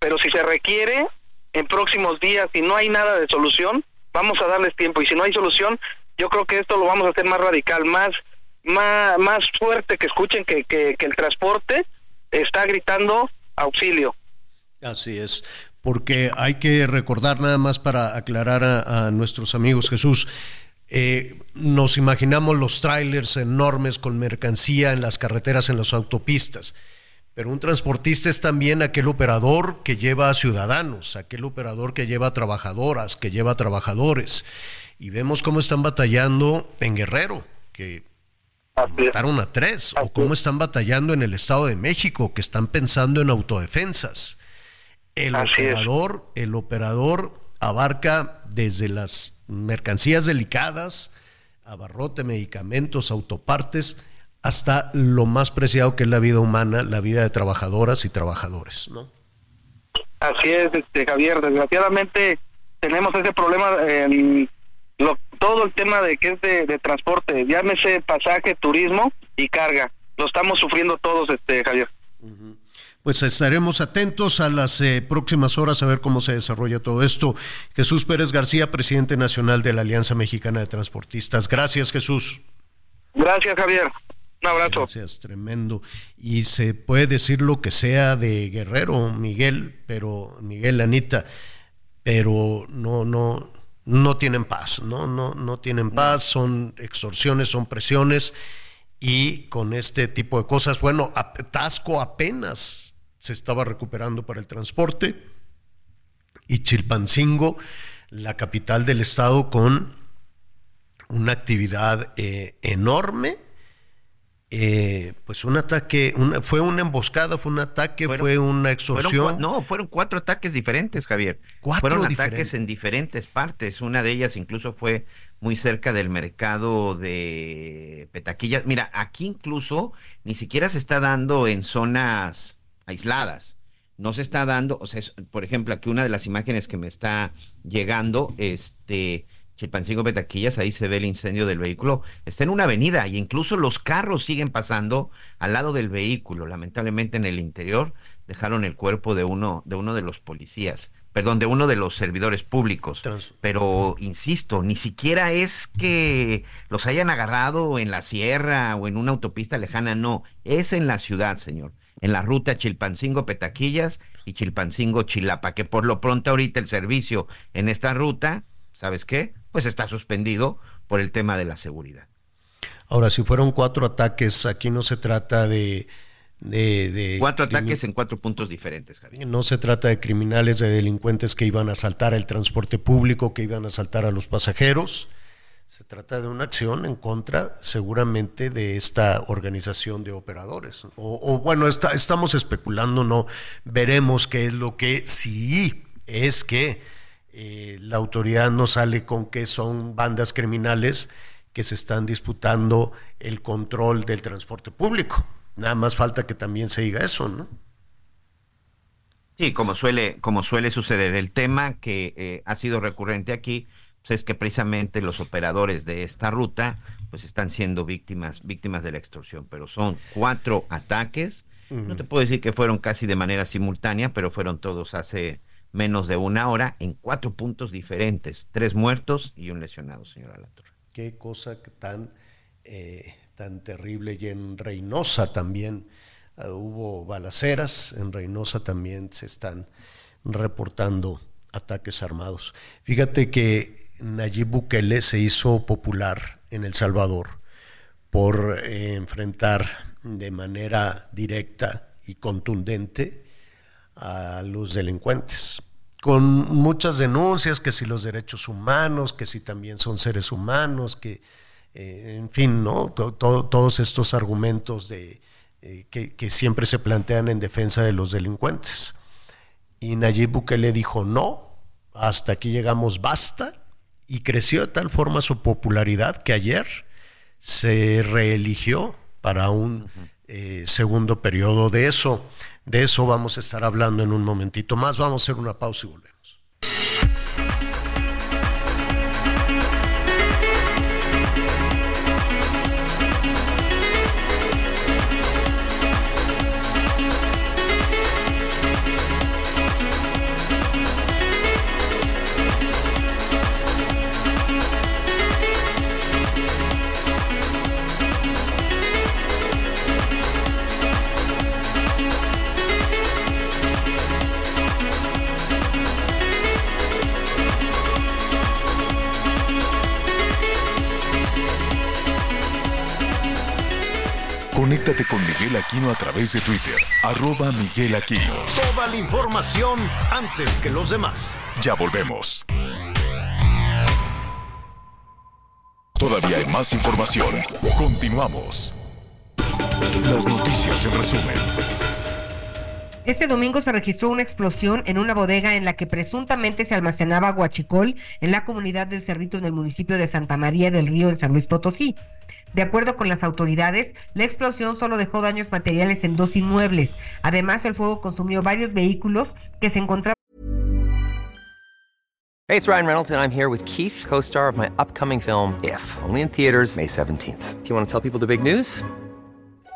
pero si se requiere en próximos días, si no hay nada de solución, vamos a darles tiempo, y si no hay solución, yo creo que esto lo vamos a hacer más radical, más más, más fuerte que escuchen que, que, el transporte está gritando auxilio. Así es, porque hay que recordar nada más para aclarar a, nuestros amigos Jesús. Eh, nos imaginamos los trailers enormes con mercancía en las carreteras, en las autopistas, pero un transportista es también aquel operador que lleva a ciudadanos, aquel operador que lleva a trabajadoras, que lleva a trabajadores. Y vemos cómo están batallando en Guerrero, que mataron a tres, o cómo están batallando en el Estado de México, que están pensando en autodefensas. El operador, el operador abarca desde las mercancías delicadas, abarrote, medicamentos, autopartes, hasta lo más preciado que es la vida humana, la vida de trabajadoras y trabajadores, ¿no? Así es, este, Javier. Desgraciadamente tenemos ese problema en todo el tema de que es de, transporte, llámese pasaje, turismo y carga. Lo estamos sufriendo todos, este, Javier. Pues estaremos atentos a las eh, próximas horas a ver cómo se desarrolla todo esto. Jesús Pérez García, presidente nacional de la Alianza Mexicana de Transportistas. Gracias, Jesús. Gracias, Javier. Un abrazo. Gracias, tremendo. Y se puede decir lo que sea de Guerrero, Miguel, pero Miguel, Anita, pero no, no, no tienen paz, no, no, no tienen paz, son extorsiones, son presiones y con este tipo de cosas, bueno, Tasco apenas se estaba recuperando para el transporte y Chilpancingo, la capital del estado, con una actividad eh, enorme eh, pues un ataque, fue una emboscada, fue un ataque, fue una extorsión. no, fueron cuatro ataques diferentes, Javier. fueron ataques en diferentes partes. Una de ellas incluso fue muy cerca del mercado de Petaquillas. Mira, aquí incluso ni siquiera se está dando en zonas aisladas. No se está dando, o sea, por ejemplo, aquí una de las imágenes que me está llegando, este, Chilpancingo Betaquillas, ahí se ve el incendio del vehículo, está en una avenida y incluso los carros siguen pasando al lado del vehículo. Lamentablemente en el interior dejaron el cuerpo de uno de uno de los policías, perdón, de uno de los servidores públicos. Pero insisto, ni siquiera es que los hayan agarrado en la sierra o en una autopista lejana, no, es en la ciudad, señor, en la ruta Chilpancingo Petaquillas y Chilpancingo Chilapa, que por lo pronto ahorita el servicio en esta ruta, ¿sabes qué? Pues está suspendido por el tema de la seguridad. Ahora, si fueron cuatro ataques, aquí no se trata de... de, cuatro ataques en cuatro puntos diferentes, Javier. No se trata de criminales, de delincuentes que iban a asaltar el transporte público, que iban a asaltar a los pasajeros. Se trata de una acción en contra, seguramente, de esta organización de operadores. O, bueno, estamos especulando, no veremos qué es lo que sí es que eh, la autoridad no sale con que son bandas criminales que se están disputando el control del transporte público. Nada más falta que también se diga eso, ¿no? Sí, como suele, como suele suceder. El tema que eh, ha sido recurrente aquí pues, es que precisamente los operadores de esta ruta pues están siendo víctimas, víctimas de la extorsión. Pero son cuatro ataques. No te puedo decir que fueron casi de manera simultánea, pero fueron todos hace menos de una hora en cuatro puntos diferentes, tres muertos y un lesionado, señora Latorre. Qué cosa tan, eh, tan terrible. Y en Reynosa también ah, hubo balaceras, en Reynosa también se están reportando ataques armados. Fíjate que Nayib Bukele se hizo popular en El Salvador por eh, enfrentar de manera directa y contundente a los delincuentes, con muchas denuncias, que si los derechos humanos, que si también son seres humanos, que, eh, en fin, ¿no? todos estos argumentos de, eh, que, siempre se plantean en defensa de los delincuentes. Y Nayib Bukele dijo, no, hasta aquí llegamos, basta, y creció de tal forma su popularidad que ayer se reeligió para un eh, segundo periodo de eso. De eso vamos a estar hablando en un momentito más. Vamos a hacer una pausa y volvemos. Conéctate con Miguel Aquino a través de Twitter, arroba Miguel Aquino. Toda la información antes que los demás. Ya volvemos. Todavía hay más información. Continuamos. Las noticias en resumen. Este domingo se registró una explosión en una bodega en la que presuntamente se almacenaba guachicol en la comunidad del Cerrito en el municipio de Santa María del Río en San Luis Potosí. De acuerdo con las autoridades, la explosión solo dejó daños materiales en dos inmuebles. Además, el fuego consumió varios vehículos que se encontraban. Hey, it's Ryan Reynolds and I'm here with Keith, co-star of my upcoming film If, only in theaters May 17th. Do you want to tell people the big news?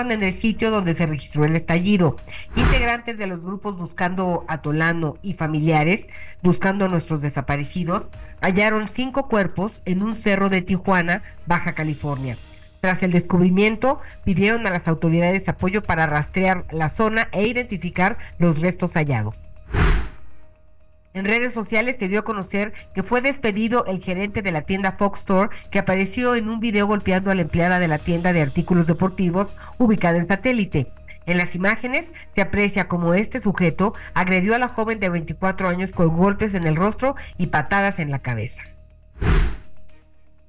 En el sitio donde se registró el estallido. Integrantes de los grupos Buscando a Tolano y familiares, buscando a nuestros desaparecidos, hallaron cinco cuerpos en un cerro de Tijuana, Baja California. Tras el descubrimiento, pidieron a las autoridades apoyo para rastrear la zona e identificar los restos hallados. En redes sociales se dio a conocer que fue despedido el gerente de la tienda Fox Store que apareció en un video golpeando a la empleada de la tienda de artículos deportivos ubicada en satélite. En las imágenes se aprecia como este sujeto agredió a la joven de 24 años con golpes en el rostro y patadas en la cabeza.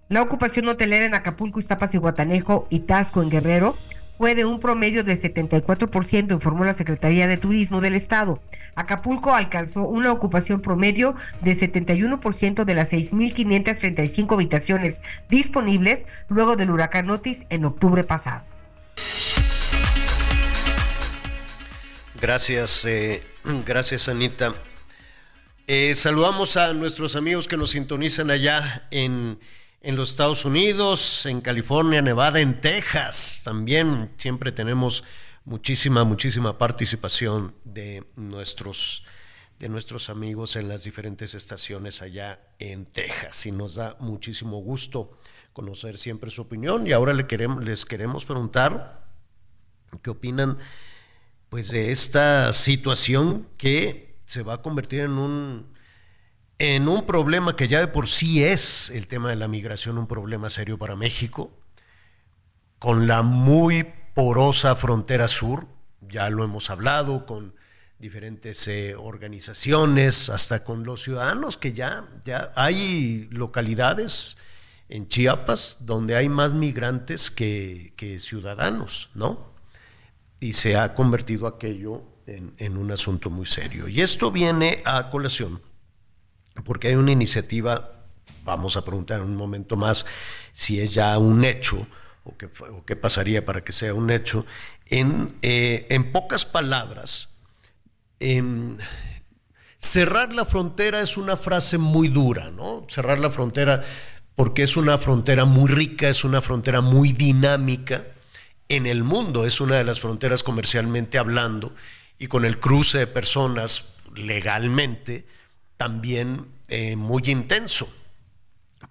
La ocupación hotelera en Acapulco, Iztapas y Guatanejo y Tasco en Guerrero fue de un promedio de 74%, informó la Secretaría de Turismo del Estado. Acapulco alcanzó una ocupación promedio de 71% de las 6.535 habitaciones disponibles luego del huracán Otis en octubre pasado. Gracias, eh, gracias Anita. Eh, saludamos a nuestros amigos que nos sintonizan allá en en los Estados Unidos, en California, Nevada, en Texas. También siempre tenemos muchísima, muchísima participación de nuestros, de nuestros amigos en las diferentes estaciones allá en Texas. Y nos da muchísimo gusto conocer siempre su opinión. Y ahora le queremos, les queremos preguntar qué opinan pues, de esta situación que se va a convertir en un en un problema que ya de por sí es el tema de la migración un problema serio para México, con la muy porosa frontera sur, ya lo hemos hablado con diferentes eh, organizaciones, hasta con los ciudadanos, que ya, ya hay localidades en Chiapas donde hay más migrantes que, ciudadanos, ¿no? Y se ha convertido aquello en, en un asunto muy serio. Y esto viene a colación porque hay una iniciativa, vamos a preguntar en un momento más si es ya un hecho o qué, pasaría para que sea un hecho, en, eh, en pocas palabras, cerrar la frontera es una frase muy dura, ¿no? Cerrar la frontera porque es una frontera muy rica, es una frontera muy dinámica en el mundo, es una de las fronteras comercialmente hablando y con el cruce de personas legalmente, también eh, muy intenso.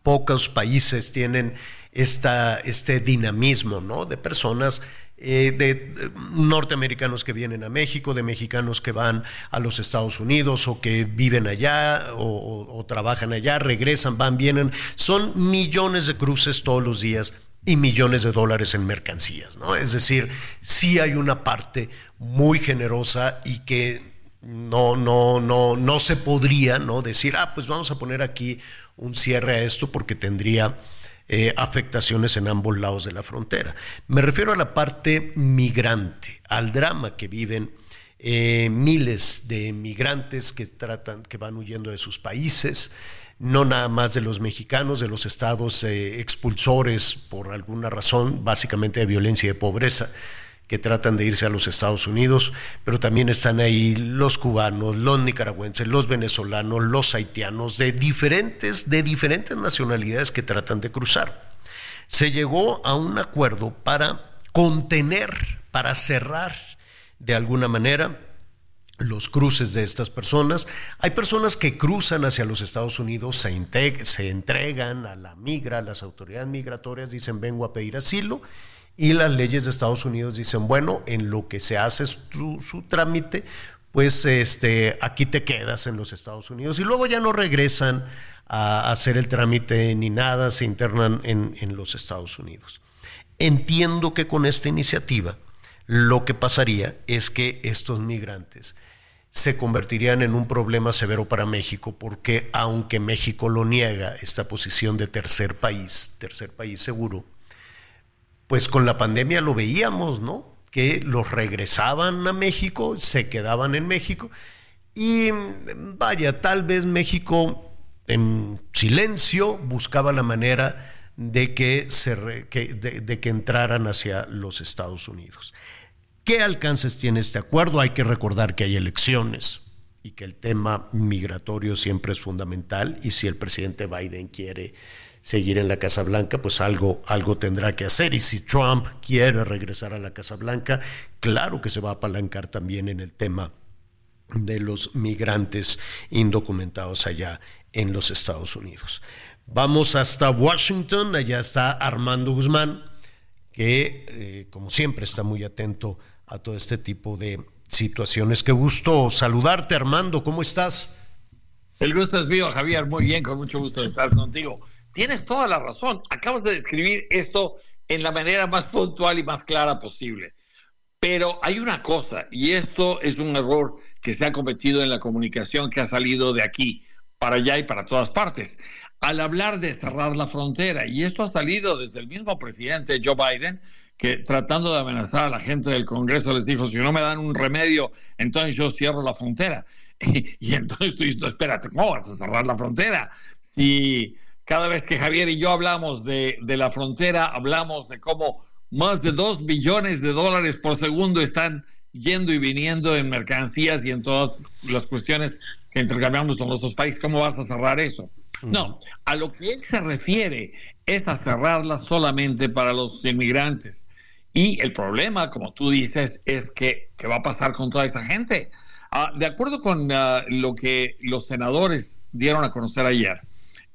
Pocos países tienen esta, este dinamismo ¿no? de personas eh, de, norteamericanos que vienen a México, de mexicanos que van a los Estados Unidos o que viven allá o, trabajan allá, regresan, van, vienen. Son millones de cruces todos los días y millones de dólares en mercancías, ¿no? Es decir, sí hay una parte muy generosa y que no, no, no, no se podría ¿no? decir, ah, pues vamos a poner aquí un cierre a esto porque tendría eh, afectaciones en ambos lados de la frontera. Me refiero a la parte migrante, al drama que viven eh, miles de migrantes que tratan, que van huyendo de sus países, no nada más de los mexicanos, de los estados eh, expulsores por alguna razón, básicamente de violencia y de pobreza que tratan de irse a los Estados Unidos, pero también están ahí los cubanos, los nicaragüenses, los venezolanos, los haitianos, de diferentes, de diferentes nacionalidades que tratan de cruzar. Se llegó a un acuerdo para contener, para cerrar de alguna manera los cruces de estas personas. Hay personas que cruzan hacia los Estados Unidos, se, se entregan a la migra, a las autoridades migratorias, dicen vengo a pedir asilo y las leyes de Estados Unidos dicen, bueno, en lo que se hace su, su trámite, pues este, aquí te quedas en los Estados Unidos y luego ya no regresan a hacer el trámite ni nada, se internan en, en los Estados Unidos. Entiendo que con esta iniciativa lo que pasaría es que estos migrantes se convertirían en un problema severo para México, porque aunque México lo niega, esta posición de tercer país, tercer país seguro, pues con la pandemia lo veíamos, ¿no? Que los regresaban a México, se quedaban en México, y vaya, tal vez México en silencio buscaba la manera de que, se de que entraran hacia los Estados Unidos. ¿Qué alcances tiene este acuerdo? Hay que recordar que hay elecciones y que el tema migratorio siempre es fundamental y si el presidente Biden quiere seguir en la Casa Blanca, pues algo, algo tendrá que hacer. Y si Trump quiere regresar a la Casa Blanca, claro que se va a apalancar también en el tema de los migrantes indocumentados allá en los Estados Unidos. Vamos hasta Washington, allá está Armando Guzmán, que eh, como siempre está muy atento a todo este tipo de situaciones. Qué gusto saludarte, Armando, ¿cómo estás? El gusto es mío, Javier, muy bien, con mucho gusto estar contigo. Tienes toda la razón, acabas de describir esto en la manera más puntual y más clara posible. Pero hay una cosa, y esto es un error que se ha cometido en la comunicación que ha salido de aquí para allá y para todas partes. Al hablar de cerrar la frontera, y esto ha salido desde el mismo presidente Joe Biden, que tratando de amenazar a la gente del Congreso les dijo, si no me dan un remedio, entonces yo cierro la frontera. Y, entonces tú dices, espérate, ¿cómo vas a cerrar la frontera? Si cada vez que Javier y yo hablamos de, de la frontera, hablamos de cómo más de dos billones de dólares por segundo están yendo y viniendo en mercancías y en todas las cuestiones que intercambiamos con nuestros países, ¿cómo vas a cerrar eso? No, a lo que él se refiere es a cerrarla solamente para los inmigrantes. Y el problema, como tú dices, es que ¿qué va a pasar con toda esa gente? Ah, de acuerdo con ah, lo que los senadores dieron a conocer ayer,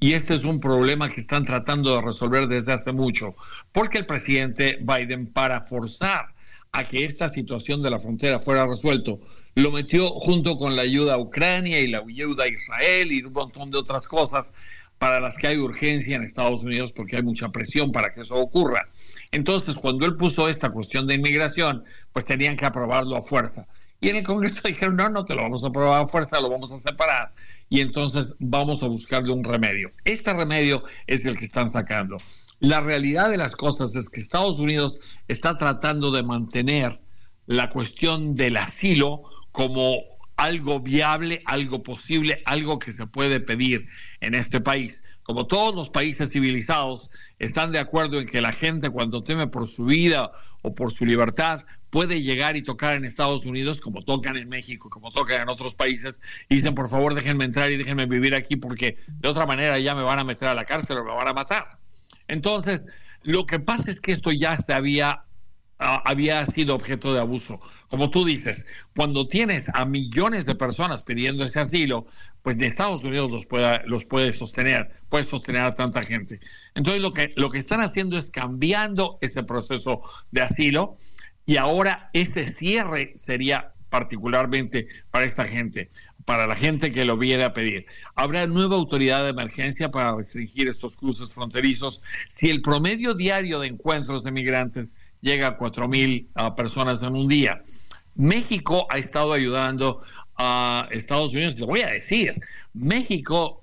y este es un problema que están tratando de resolver desde hace mucho, porque el presidente Biden, para forzar a que esta situación de la frontera fuera resuelto, lo metió junto con la ayuda a Ucrania y la ayuda a Israel y un montón de otras cosas para las que hay urgencia en Estados Unidos porque hay mucha presión para que eso ocurra. Entonces, cuando él puso esta cuestión de inmigración, pues tenían que aprobarlo a fuerza. Y en el Congreso dijeron, no, no te lo vamos a aprobar a fuerza, lo vamos a separar. Y entonces vamos a buscarle un remedio. Este remedio es el que están sacando. La realidad de las cosas es que Estados Unidos está tratando de mantener la cuestión del asilo como algo viable, algo posible, algo que se puede pedir en este país. Como todos los países civilizados, están de acuerdo en que la gente cuando teme por su vida o por su libertad puede llegar y tocar en Estados Unidos como tocan en México, como tocan en otros países, y dicen, por favor, déjenme entrar y déjenme vivir aquí porque de otra manera ya me van a meter a la cárcel o me van a matar. Entonces, lo que pasa es que esto ya se había, había sido objeto de abuso. Como tú dices, cuando tienes a millones de personas pidiendo ese asilo, pues de Estados Unidos los puede, los puede sostener, puede sostener a tanta gente. Entonces lo que, lo que están haciendo es cambiando ese proceso de asilo y ahora ese cierre sería particularmente para esta gente, para la gente que lo viene a pedir. Habrá nueva autoridad de emergencia para restringir estos cruces fronterizos. Si el promedio diario de encuentros de migrantes llega a 4.000 uh, personas en un día, México ha estado ayudando a Estados Unidos, te voy a decir, México,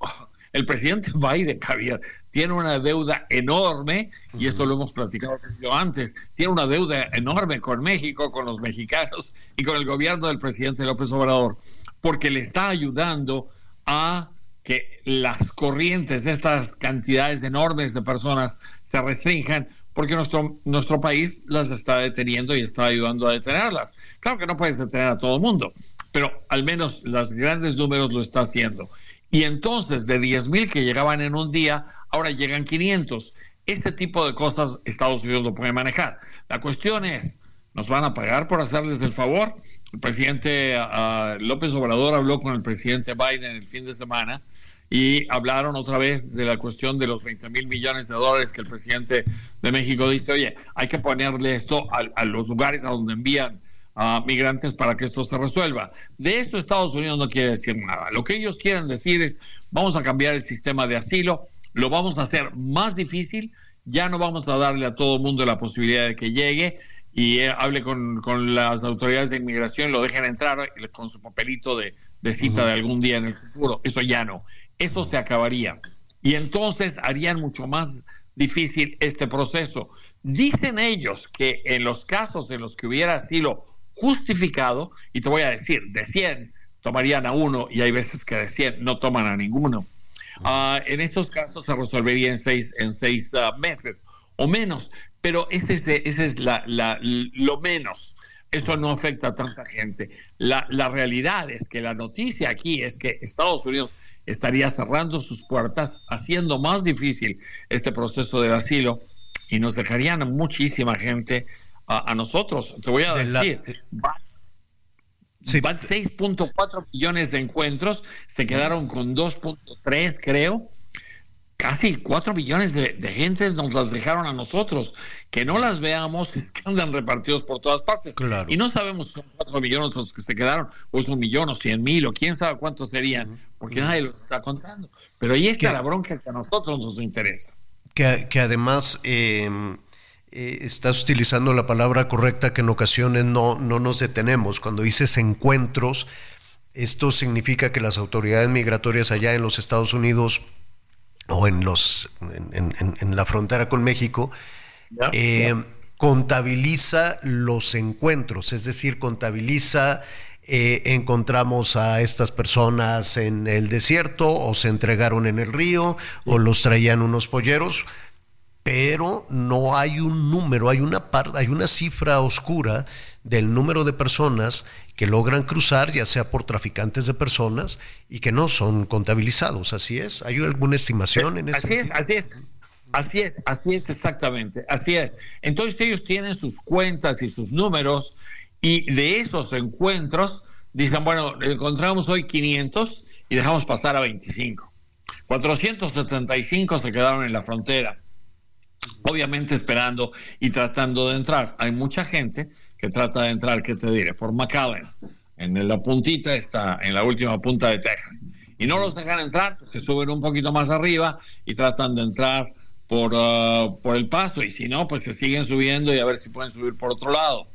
el presidente Biden, Javier, tiene una deuda enorme, y esto lo hemos platicado antes, tiene una deuda enorme con México, con los mexicanos y con el gobierno del presidente López Obrador, porque le está ayudando a que las corrientes de estas cantidades enormes de personas se restrinjan, porque nuestro, nuestro país las está deteniendo y está ayudando a detenerlas. Claro que no puedes detener a todo el mundo, pero al menos los grandes números lo está haciendo. Y entonces de 10.000 que llegaban en un día, ahora llegan 500. Este tipo de cosas Estados Unidos lo puede manejar. La cuestión es, nos van a pagar por hacerles el favor. El presidente López Obrador habló con el presidente Biden el fin de semana y hablaron otra vez de la cuestión de los 20 mil millones de dólares que el presidente de México dice, oye, hay que ponerle esto a, los lugares a donde envían a migrantes para que esto se resuelva. De esto Estados Unidos no quiere decir nada. Lo que ellos quieren decir es, vamos a cambiar el sistema de asilo, lo vamos a hacer más difícil, ya no vamos a darle a todo el mundo la posibilidad de que llegue y eh, hable con, con, las autoridades de inmigración, lo dejen entrar con su papelito de, de cita de algún día en el futuro. Eso ya no eso se acabaría. Y entonces harían mucho más difícil este proceso. Dicen ellos que en los casos en los que hubiera sido justificado, y te voy a decir, de 100 tomarían a uno y hay veces que de 100 no toman a ninguno. Ah, en estos casos se resolvería en seis, en seis ah, meses o menos, pero ese es, ese es la, lo menos. Eso no afecta a tanta gente. La, la realidad es que la noticia aquí es que Estados Unidos estaría cerrando sus puertas, haciendo más difícil este proceso del asilo y nos dejarían muchísima gente a, nosotros. Te voy a decir, van, 6.4 millones de encuentros, se quedaron con 2.3 creo, casi 4 millones de, de gentes nos las dejaron a nosotros. Que no las veamos es que andan repartidos por todas partes. Y no sabemos si son 4 millones los que se quedaron, o es un millón, o 100 mil, o quién sabe cuántos serían, porque nadie los está contando. Pero ahí está la bronca que a nosotros nos interesa. Que, que además em, eh, estás utilizando la palabra correcta que en ocasiones no, no nos detenemos. Cuando dices encuentros, esto significa que las autoridades migratorias allá en los Estados Unidos o en, los, en, la frontera con México, eh, contabiliza los encuentros, es decir, contabiliza, eh, encontramos a estas personas en el desierto o se entregaron en el río o los traían unos polleros, pero no hay un número, hay una, hay una cifra oscura del número de personas que logran cruzar, ya sea por traficantes de personas, y que no son contabilizados. Así es. ¿Hay alguna estimación en eso? Así es, así es. Así es, así es exactamente, así es. Entonces ellos tienen sus cuentas y sus números y de esos encuentros dicen, bueno, encontramos hoy 500 y dejamos pasar a 25. 475 se quedaron en la frontera, obviamente esperando y tratando de entrar. Hay mucha gente que trata de entrar, ¿qué te diré? Por McAllen. En la puntita está, en la última punta de Texas. Y no los dejan entrar, pues se suben un poquito más arriba y tratan de entrar por, uh, por el paso. Y si no, pues se siguen subiendo y a ver si pueden subir por otro lado.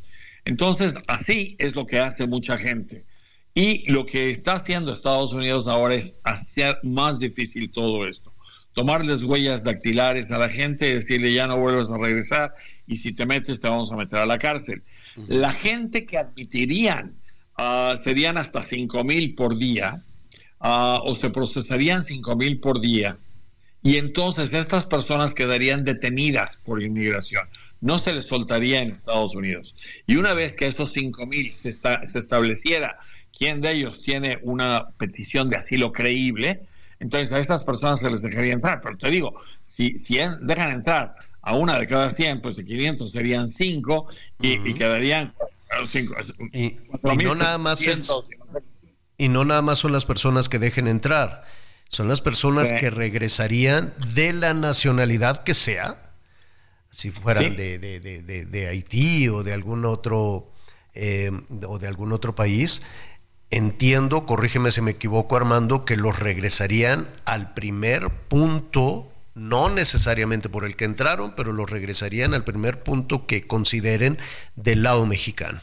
Entonces, así es lo que hace mucha gente. Y lo que está haciendo Estados Unidos ahora es hacer más difícil todo esto. Tomarles huellas dactilares a la gente y decirle ya no vuelves a regresar y si te metes te vamos a meter a la cárcel. La gente que admitirían ah, serían hasta 5 mil por día ah, o se procesarían 5 mil por día y entonces estas personas quedarían detenidas por inmigración. No se les soltaría en Estados Unidos. Y una vez que esos 5 mil se, se estableciera quién de ellos tiene una petición de asilo creíble, entonces a estas personas se les dejaría entrar. Pero te digo, si, si dejan entrar a una de cada 100, pues de 500 serían 5 y, quedarían 5. Y, no nada más y no nada más son las personas que dejen entrar, son las personas que regresarían de la nacionalidad que sea, si fueran de, de, de, de, Haití o de algún otro eh, o de algún otro país. Entiendo, corrígeme si me equivoco Armando, que los regresarían al primer punto no necesariamente por el que entraron, pero los regresarían al primer punto que consideren del lado mexicano.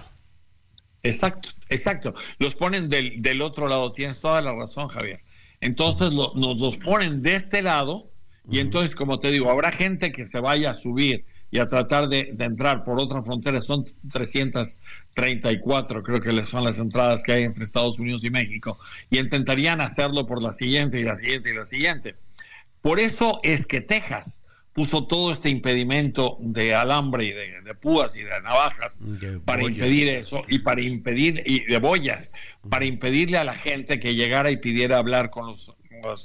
Exacto, exacto. Los ponen del, del otro lado, tienes toda la razón, Javier. Entonces nos los ponen de este lado y entonces, como te digo, habrá gente que se vaya a subir y a tratar de, de entrar por otra frontera. Son 334, creo que son las entradas que hay entre Estados Unidos y México. Y intentarían hacerlo por la siguiente y la siguiente y la siguiente. Por eso es que Texas puso todo este impedimento de alambre y de, púas y de navajas para impedir eso y para impedir y de boyas para impedirle a la gente que llegara y pidiera hablar con los,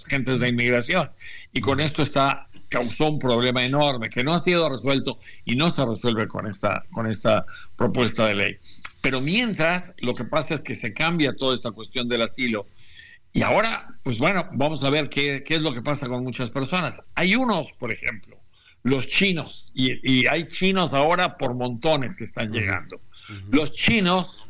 gentes de inmigración y con esto está causó un problema enorme que no ha sido resuelto y no se resuelve con esta, con esta propuesta de ley. Pero mientras, lo que pasa es que se cambia toda esta cuestión del asilo. Y ahora, pues bueno, vamos a ver qué, qué es lo que pasa con muchas personas. Hay unos, por ejemplo, los chinos, y, hay chinos ahora por montones que están llegando. Los chinos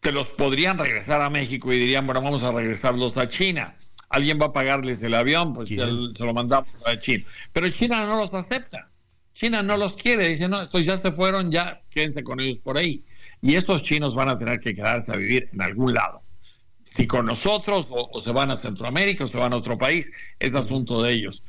te los podrían regresar a México y dirían, bueno, vamos a regresarlos a China alguien va a pagarles el avión, pues se, lo mandamos a China. Pero China no los acepta. China no los quiere, dice, no, estos ya se fueron, ya quédense con ellos por ahí. Y estos chinos van a tener que quedarse a vivir en algún lado. Si con nosotros, o, se van a Centroamérica, o se van a otro país, es asunto de ellos.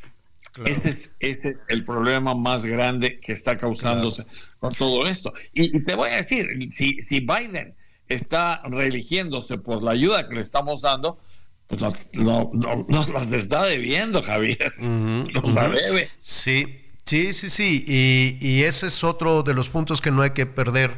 Ese, es, el problema más grande que está causándose con todo esto. Y, te voy a decir, si, si Biden está reeligiéndose por la ayuda que le estamos dando, pues no, nos las está debiendo, Javier. nos debe. Sí, sí, sí, sí. Y, ese es otro de los puntos que no hay que perder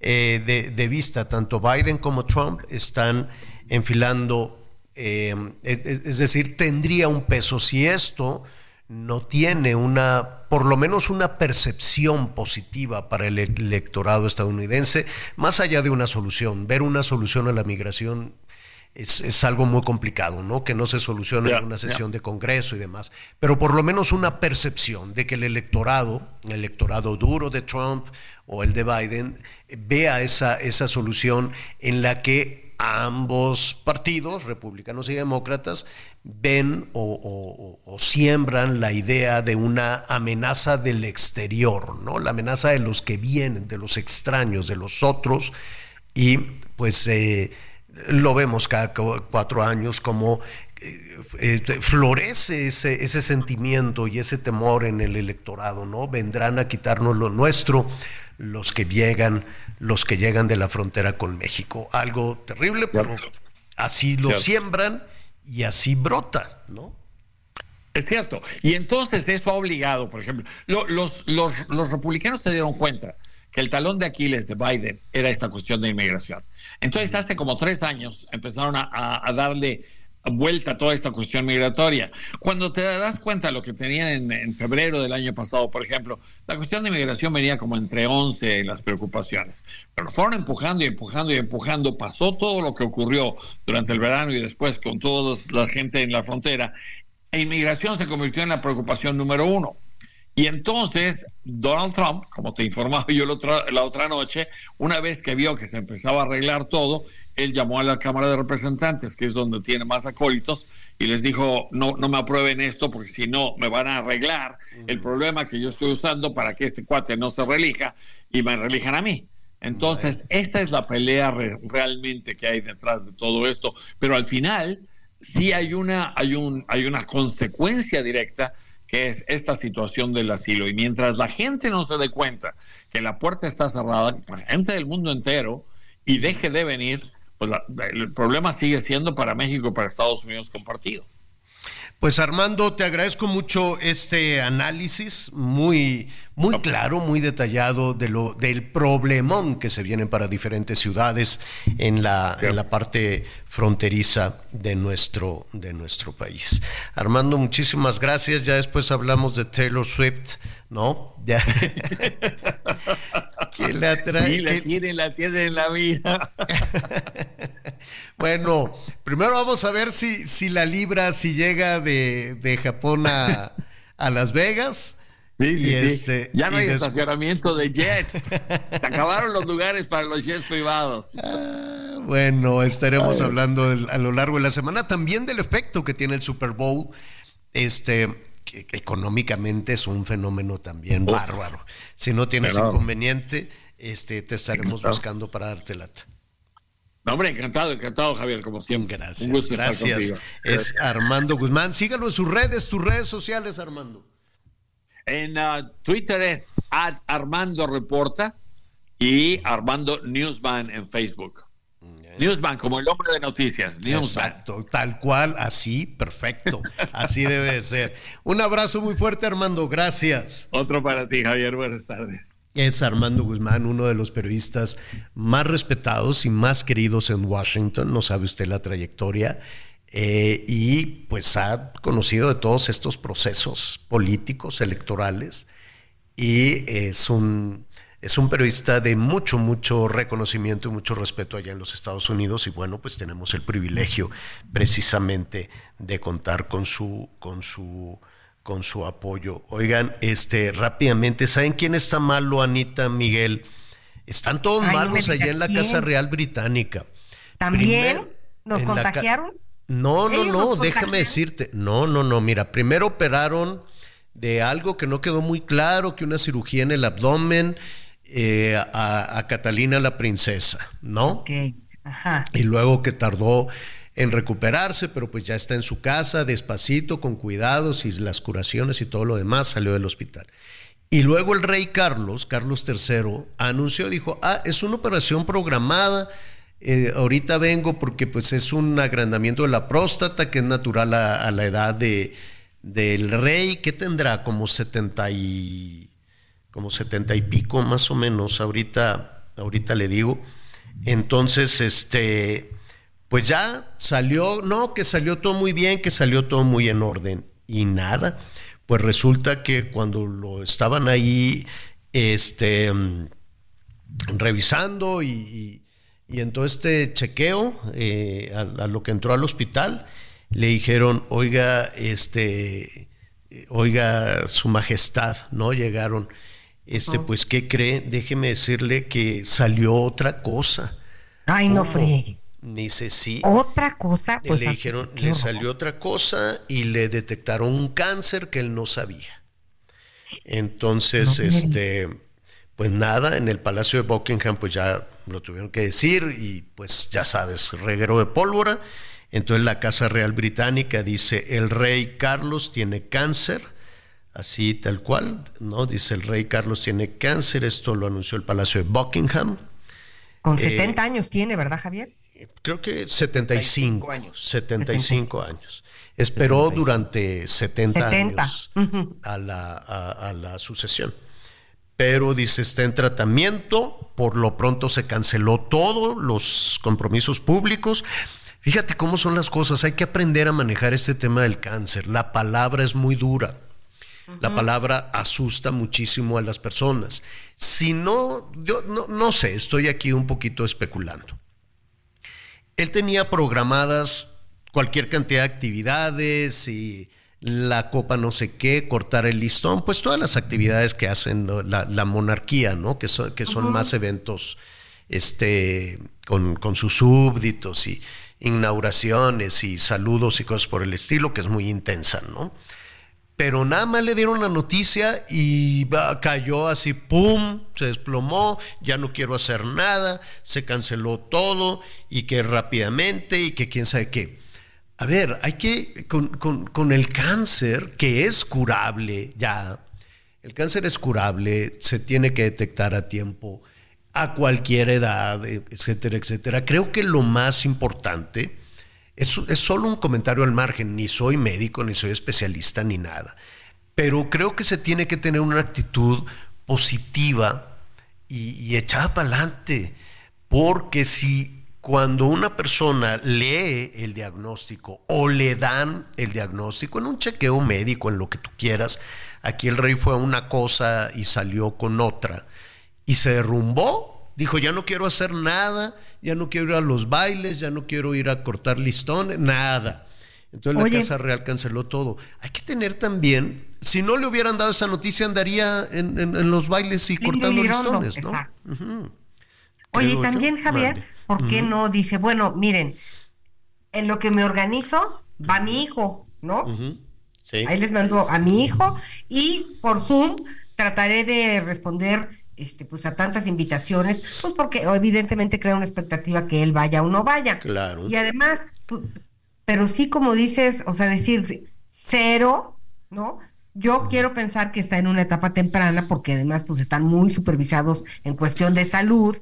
eh, de, vista. Tanto Biden como Trump están enfilando, eh, es, decir, tendría un peso si esto no tiene una, por lo menos una percepción positiva para el electorado estadounidense, más allá de una solución, ver una solución a la migración es, algo muy complicado, ¿no? Que no se solucione en una sesión de Congreso y demás. Pero por lo menos una percepción de que el electorado, el electorado duro de Trump o el de Biden, vea esa, esa solución en la que ambos partidos, republicanos y demócratas, ven o, o, siembran la idea de una amenaza del exterior, ¿no? La amenaza de los que vienen, de los extraños, de los otros, y pues eh, lo vemos cada cuatro años como eh, eh, florece ese, ese, sentimiento y ese temor en el electorado, ¿no? Vendrán a quitarnos lo nuestro los que llegan, los que llegan de la frontera con México. Algo terrible, pero así lo siembran y así brota, ¿no? Es cierto. Y entonces eso ha obligado, por ejemplo, los, los, los republicanos se dieron cuenta que el talón de Aquiles de Biden era esta cuestión de inmigración. Entonces, hace como tres años empezaron a, darle vuelta a toda esta cuestión migratoria. Cuando te das cuenta de lo que tenían en, febrero del año pasado, por ejemplo, la cuestión de inmigración venía como entre 11 las preocupaciones, pero fueron empujando y empujando y empujando, pasó todo lo que ocurrió durante el verano y después con toda la gente en la frontera, e inmigración se convirtió en la preocupación número uno. Y entonces Donald Trump, como te informaba yo la otra, la otra noche, una vez que vio que se empezaba a arreglar todo, él llamó a la Cámara de Representantes, que es donde tiene más acólitos, y les dijo, no, no me aprueben esto porque si no me van a arreglar. El problema que yo estoy usando para que este cuate no se relija y me relijan a mí. Entonces, esta es la pelea realmente que hay detrás de todo esto, pero al final sí hay una, hay un, hay una consecuencia directa que es esta situación del asilo. Y mientras la gente no se dé cuenta que la puerta está cerrada, la gente del mundo entero, y deje de venir, pues el problema sigue siendo para México y para Estados Unidos compartido. Pues Armando, te agradezco mucho este análisis muy, muy claro, muy detallado de lo, del problemón que se viene para diferentes ciudades en la, en la parte fronteriza de nuestro, de nuestro país. Armando, muchísimas gracias. Ya después hablamos de Taylor Swift, ¿no? Ya. que la trae. Sí, la tiene, la tiene en la vida. bueno, primero vamos a ver si, si la libra, si llega de, de Japón a, a Las Vegas Sí, sí, este, Ya no hay estacionamiento de jets. Se acabaron los lugares para los jets privados. Ah, bueno, estaremos hablando a lo largo de la semana también del efecto que tiene el Super Bowl. Este, que, económicamente es un fenómeno también bárbaro. Si no tienes inconveniente, este, te estaremos buscando para darte lata. No, hombre, encantado, encantado, Javier, como siempre. Gracias. gracias. Es Armando Guzmán. Sígalo en sus redes, tus redes sociales, Armando. En uh, Twitter es Armando Reporta y Armando Newsman en Facebook. Newsman, como el hombre de noticias. Exacto, tal cual, así, perfecto. Así debe de ser. Un abrazo muy fuerte, Armando. Gracias. Otro para ti, Javier. Buenas tardes. Es Armando Guzmán, uno de los periodistas más respetados y más queridos en Washington. No sabe usted la trayectoria eh, y pues ha conocido de todos estos procesos políticos, electorales, y es un, es un periodista de mucho, mucho reconocimiento y mucho respeto allá en los Estados Unidos, y bueno, pues tenemos el privilegio precisamente de contar con su, con su, con su apoyo. Oigan, este, rápidamente, ¿saben quién está malo, Anita, Miguel? Están todos malos allá en la Casa Real Británica. ¿También nos contagiaron? No, no, no, déjame decirte. No, no, no, mira, primero operaron de algo que no quedó muy claro, que una cirugía en el abdomen eh, a, Catalina la princesa, ¿no? Ok, ajá. Y luego que tardó en recuperarse, pero pues ya está en su casa, despacito, con cuidados y las curaciones y todo lo demás, salió del hospital. Y luego el rey Carlos, Carlos III, anunció, dijo, ah, es una operación programada, eh, ahorita vengo porque pues es un agrandamiento de la próstata que es natural a, la edad de, del rey, que tendrá como 70 y, como 70 y pico más o menos, ahorita, ahorita le digo. Entonces, este, pues ya salió, no, que salió todo muy bien, que salió todo muy en orden y nada pues resulta que cuando lo estaban ahí este, revisando y, en todo este chequeo eh, a, lo que entró al hospital, le dijeron, oiga, este, oiga, su majestad, ¿no? Llegaron, este, pues, ¿qué cree? Déjeme decirle que salió otra cosa. Ay, no fregue. Dice sí. Otra cosa, pues. Le dijeron, le salió otra cosa y le detectaron un cáncer que él no sabía. Entonces, este, pues nada, en el Palacio de Buckingham, pues ya lo tuvieron que decir y pues ya sabes, reguero de pólvora. Entonces la Casa Real Británica dice, el rey Carlos tiene cáncer, así tal cual, ¿no? Dice el rey Carlos tiene cáncer, esto lo anunció el Palacio de Buckingham. Con 70 eh, años tiene, ¿verdad, Javier? creo que 75, años. 75 años. Esperó durante 70, años a, la, a, la sucesión. Pero dice, está en tratamiento, por lo pronto se canceló todo, los compromisos públicos. Fíjate cómo son las cosas, hay que aprender a manejar este tema del cáncer. La palabra es muy dura. La palabra asusta muchísimo a las personas. Si no, yo no, no sé, estoy aquí un poquito especulando él tenía programadas cualquier cantidad de actividades y la copa no sé qué, cortar el listón, pues todas las actividades que hacen la, monarquía, ¿no? Que son, que son más eventos este, con, con, sus súbditos y inauguraciones y saludos y cosas por el estilo, que es muy intensa, ¿no? Pero nada más le dieron la noticia y cayó así, ¡pum!, se desplomó, ya no quiero hacer nada, se canceló todo y que rápidamente y que quién sabe qué. A ver, hay que, con, con el cáncer, que es curable ya, el cáncer es curable, se tiene que detectar a tiempo, a cualquier edad, etcétera, etcétera. Creo que lo más importante es, solo un comentario al margen, ni soy médico, ni soy especialista, ni nada. Pero creo que se tiene que tener una actitud positiva y, echada para adelante, porque si cuando una persona lee el diagnóstico o le dan el diagnóstico en un chequeo médico, en lo que tú quieras, aquí el rey fue una cosa y salió con otra, y se derrumbó, Dijo, ya no quiero hacer nada, ya no quiero ir a los bailes, ya no quiero ir a cortar listones, nada. Entonces la Casa Real canceló todo. Hay que tener también, si no le hubieran dado esa noticia, andaría en, los bailes y cortando listones, ¿no? Oye, y también Javier, ¿por qué no dice, bueno, miren, en lo que me organizo va mi hijo, ¿no? Sí. Ahí les mando a mi hijo y por Zoom trataré de responder este, pues a tantas invitaciones, pues porque evidentemente crea una expectativa que él vaya o no vaya. Claro. Y además, pero sí como dices, o sea, decir cero, ¿no? Yo quiero pensar que está en una etapa temprana porque además pues están muy supervisados en cuestión de salud.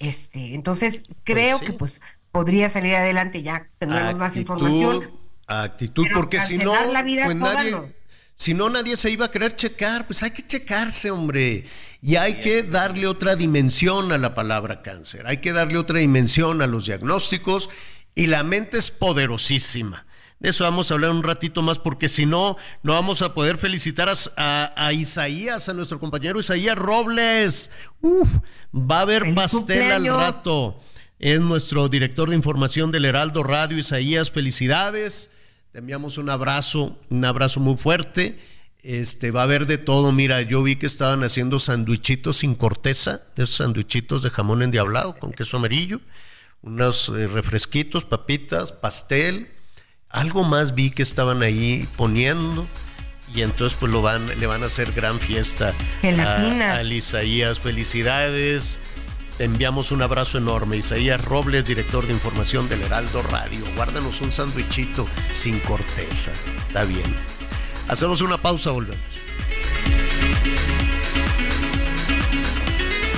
Este, entonces creo pues que pues podría salir adelante ya tendremos más información. Actitud, porque si no, pues nadie, si no, nadie se iba a querer checar. Pues hay que checarse, hombre. Y hay que darle otra dimensión a la palabra cáncer. Hay que darle otra dimensión a los diagnósticos. Y la mente es poderosísima. De eso vamos a hablar un ratito más, porque si no, no vamos a poder felicitar a, Isaías, a nuestro compañero Isaías Robles. Uf, va a haber pastel al rato. Es nuestro director de información del Heraldo Radio, Isaías. Felicidades. Te enviamos un abrazo, un abrazo muy fuerte. Este, va a haber de todo. Mira, yo vi que estaban haciendo sandwichitos sin corteza, esos sandwichitos de jamón endiablado con queso amarillo, unos eh, refresquitos, papitas, pastel, algo más vi que estaban ahí poniendo y entonces pues lo van, le van a hacer gran fiesta a, a Isaías. Felicidades. Te enviamos un abrazo enorme. Isaías Robles, director de información del Heraldo Radio. Guárdanos un sándwichito sin corteza. Está bien. Hacemos una pausa, volvemos.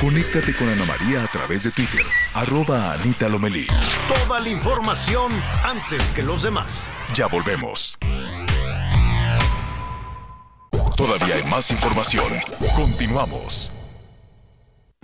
Conéctate con Ana María a través de Twitter, arroba Anita Lomelí. Toda la información antes que los demás. Ya volvemos. Todavía hay más información. Continuamos.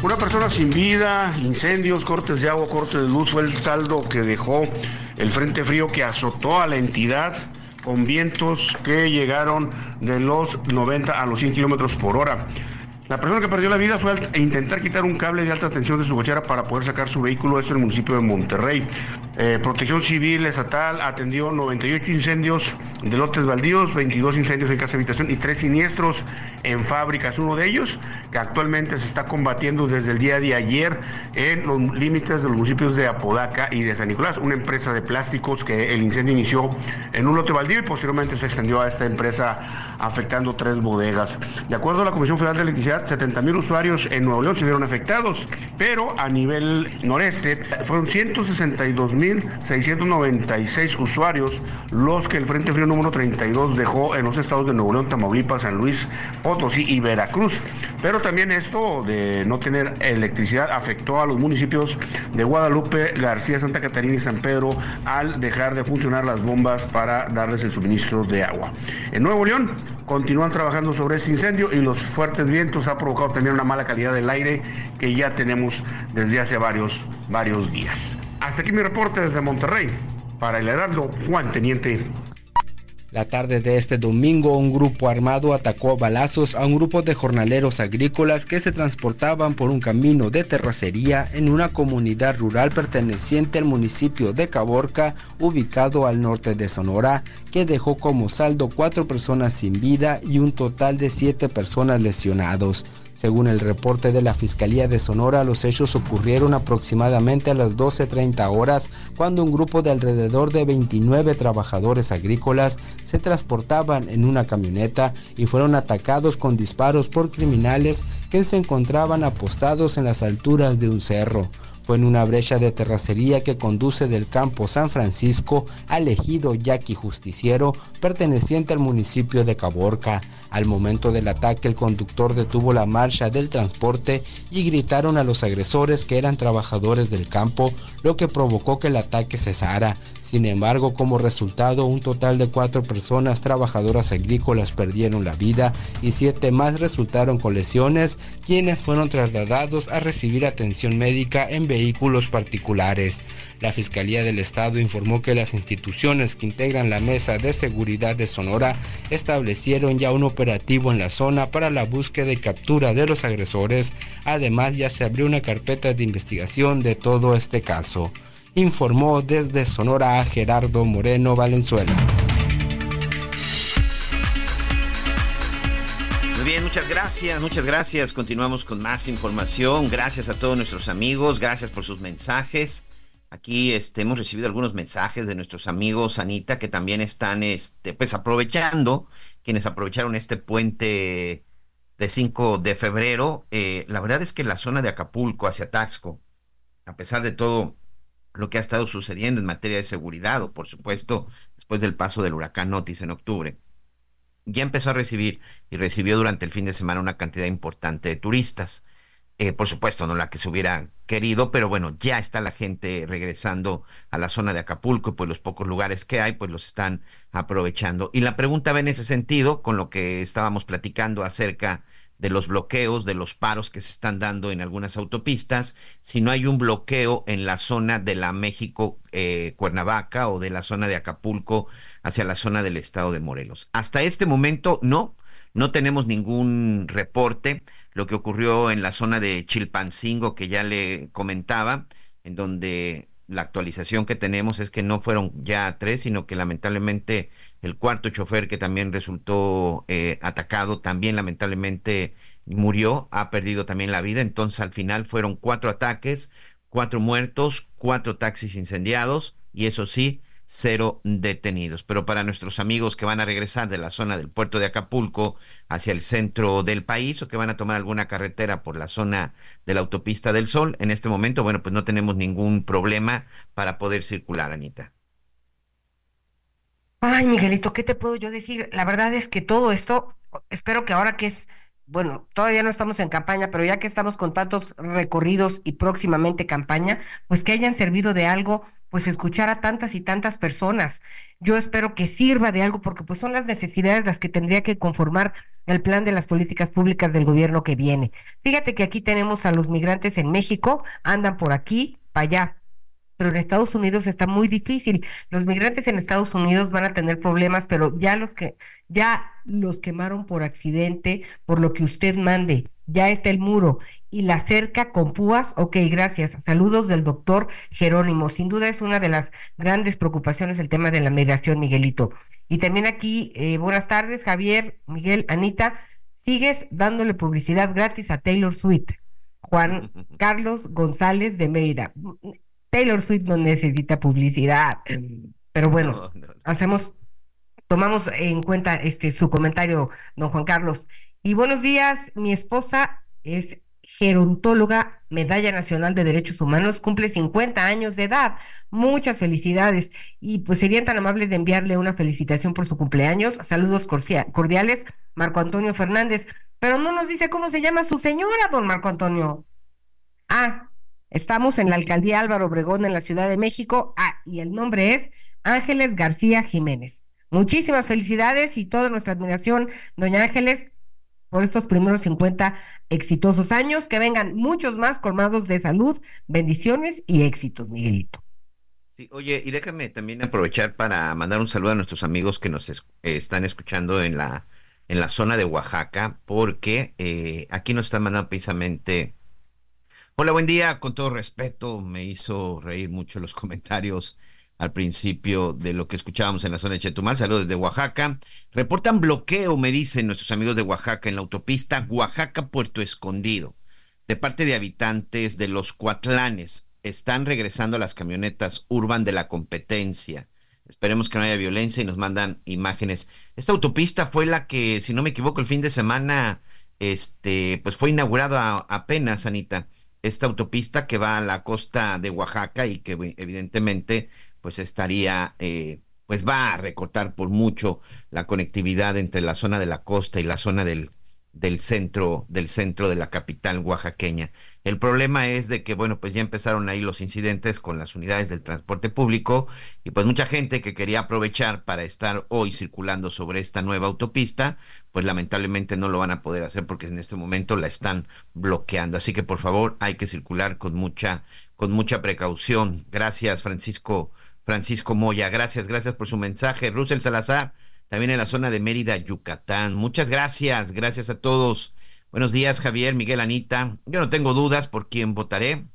Una persona sin vida, incendios, cortes de agua, cortes de luz fue el saldo que dejó el frente frío que azotó a la entidad con vientos que llegaron de los 90 a los 100 kilómetros por hora. La persona que perdió la vida fue al intentar quitar un cable de alta tensión de su cochera para poder sacar su vehículo, esto en el municipio de Monterrey. Eh, Protección Civil Estatal atendió 98 incendios de lotes baldíos, 22 incendios en casa habitación y 3 siniestros en fábricas. Uno de ellos que actualmente se está combatiendo desde el día de ayer en los límites de los municipios de Apodaca y de San Nicolás, una empresa de plásticos que el incendio inició en un lote baldío y posteriormente se extendió a esta empresa afectando tres bodegas. De acuerdo a la Comisión Federal de Electricidad, 70 mil usuarios en Nuevo León se vieron afectados, pero a nivel noreste fueron 162 mil 696 usuarios los que el Frente Frío número 32 dejó en los estados de Nuevo León, Tamaulipas, San Luis, Potosí y Veracruz. Pero también esto de no tener electricidad afectó a los municipios de Guadalupe, García, Santa Catarina y San Pedro al dejar de funcionar las bombas para darles el suministro de agua. En Nuevo León continúan trabajando sobre este incendio y los fuertes vientos ha provocado también una mala calidad del aire que ya tenemos desde hace varios, varios días. Hasta aquí mi reporte desde Monterrey. Para el Heraldo, Juan Teniente. La tarde de este domingo, un grupo armado atacó a balazos a un grupo de jornaleros agrícolas que se transportaban por un camino de terracería en una comunidad rural perteneciente al municipio de Caborca, ubicado al norte de Sonora, que dejó como saldo cuatro personas sin vida y un total de siete personas lesionados. Según el reporte de la Fiscalía de Sonora, los hechos ocurrieron aproximadamente a las 12.30 horas cuando un grupo de alrededor de 29 trabajadores agrícolas se transportaban en una camioneta y fueron atacados con disparos por criminales que se encontraban apostados en las alturas de un cerro. Fue en una brecha de terracería que conduce del campo San Francisco al ejido Yaqui Justiciero, perteneciente al municipio de Caborca. Al momento del ataque, el conductor detuvo la marcha del transporte y gritaron a los agresores que eran trabajadores del campo, lo que provocó que el ataque cesara. Sin embargo, como resultado, un total de cuatro personas trabajadoras agrícolas perdieron la vida y siete más resultaron con lesiones, quienes fueron trasladados a recibir atención médica en vehículos particulares. La Fiscalía del Estado informó que las instituciones que integran la Mesa de Seguridad de Sonora establecieron ya un operativo en la zona para la búsqueda y captura de los agresores. Además, ya se abrió una carpeta de investigación de todo este caso informó desde Sonora Gerardo Moreno Valenzuela. Muy bien, muchas gracias, muchas gracias. Continuamos con más información. Gracias a todos nuestros amigos, gracias por sus mensajes. Aquí este, hemos recibido algunos mensajes de nuestros amigos Anita que también están este, pues aprovechando, quienes aprovecharon este puente de 5 de febrero. Eh, la verdad es que la zona de Acapulco hacia Taxco, a pesar de todo lo que ha estado sucediendo en materia de seguridad, o por supuesto, después del paso del huracán Otis en octubre. ya empezó a recibir y recibió durante el fin de semana una cantidad importante de turistas. Eh, por supuesto, no la que se hubiera querido, pero bueno, ya está la gente regresando a la zona de Acapulco y pues los pocos lugares que hay, pues los están aprovechando. Y la pregunta va en ese sentido, con lo que estábamos platicando acerca de los bloqueos, de los paros que se están dando en algunas autopistas, si no hay un bloqueo en la zona de la México eh, Cuernavaca o de la zona de Acapulco hacia la zona del estado de Morelos. Hasta este momento no, no tenemos ningún reporte. Lo que ocurrió en la zona de Chilpancingo, que ya le comentaba, en donde la actualización que tenemos es que no fueron ya tres, sino que lamentablemente el cuarto chofer que también resultó eh, atacado, también lamentablemente murió, ha perdido también la vida. Entonces al final fueron cuatro ataques, cuatro muertos, cuatro taxis incendiados y eso sí, cero detenidos. Pero para nuestros amigos que van a regresar de la zona del puerto de Acapulco hacia el centro del país o que van a tomar alguna carretera por la zona de la autopista del Sol, en este momento, bueno, pues no tenemos ningún problema para poder circular, Anita. Ay, Miguelito, ¿qué te puedo yo decir? La verdad es que todo esto, espero que ahora que es, bueno, todavía no estamos en campaña, pero ya que estamos con tantos recorridos y próximamente campaña, pues que hayan servido de algo pues escuchar a tantas y tantas personas. Yo espero que sirva de algo porque pues son las necesidades las que tendría que conformar el plan de las políticas públicas del gobierno que viene. Fíjate que aquí tenemos a los migrantes en México, andan por aquí, para allá. Pero en Estados Unidos está muy difícil. Los migrantes en Estados Unidos van a tener problemas, pero ya los que ya los quemaron por accidente, por lo que usted mande ya está el muro y la cerca con púas, ok, gracias. Saludos del doctor Jerónimo. Sin duda es una de las grandes preocupaciones el tema de la migración, Miguelito. Y también aquí, eh, buenas tardes, Javier, Miguel, Anita. Sigues dándole publicidad gratis a Taylor Swift. Juan Carlos González de Mérida. Taylor Swift no necesita publicidad. Pero bueno, hacemos, tomamos en cuenta este su comentario, don Juan Carlos. Y buenos días, mi esposa es gerontóloga, Medalla Nacional de Derechos Humanos, cumple 50 años de edad. Muchas felicidades. Y pues serían tan amables de enviarle una felicitación por su cumpleaños. Saludos cordiales, Marco Antonio Fernández. Pero no nos dice cómo se llama su señora, don Marco Antonio. Ah, estamos en la alcaldía Álvaro Obregón en la Ciudad de México. Ah, y el nombre es Ángeles García Jiménez. Muchísimas felicidades y toda nuestra admiración, doña Ángeles por estos primeros 50 exitosos años, que vengan muchos más colmados de salud, bendiciones y éxitos, Miguelito. Sí, oye, y déjame también aprovechar para mandar un saludo a nuestros amigos que nos están escuchando en la, en la zona de Oaxaca, porque eh, aquí nos están mandando precisamente... Hola, buen día, con todo respeto, me hizo reír mucho los comentarios al principio de lo que escuchábamos en la zona de Chetumal. Saludos desde Oaxaca. Reportan bloqueo, me dicen nuestros amigos de Oaxaca, en la autopista Oaxaca-Puerto Escondido, de parte de habitantes de los Cuatlanes. Están regresando las camionetas Urban de la competencia. Esperemos que no haya violencia y nos mandan imágenes. Esta autopista fue la que, si no me equivoco, el fin de semana, este, pues fue inaugurada apenas, Anita. Esta autopista que va a la costa de Oaxaca y que evidentemente pues estaría, eh, pues va a recortar por mucho la conectividad entre la zona de la costa y la zona del, del centro, del centro de la capital oaxaqueña. El problema es de que, bueno, pues ya empezaron ahí los incidentes con las unidades del transporte público y pues mucha gente que quería aprovechar para estar hoy circulando sobre esta nueva autopista, pues lamentablemente no lo van a poder hacer porque en este momento la están bloqueando. Así que por favor hay que circular con mucha, con mucha precaución. Gracias, Francisco Francisco Moya. Gracias, gracias por su mensaje. Russell Salazar, también en la zona de Mérida, Yucatán. Muchas gracias, gracias a todos. Buenos días, Javier, Miguel, Anita. Yo no tengo dudas por quién votaré.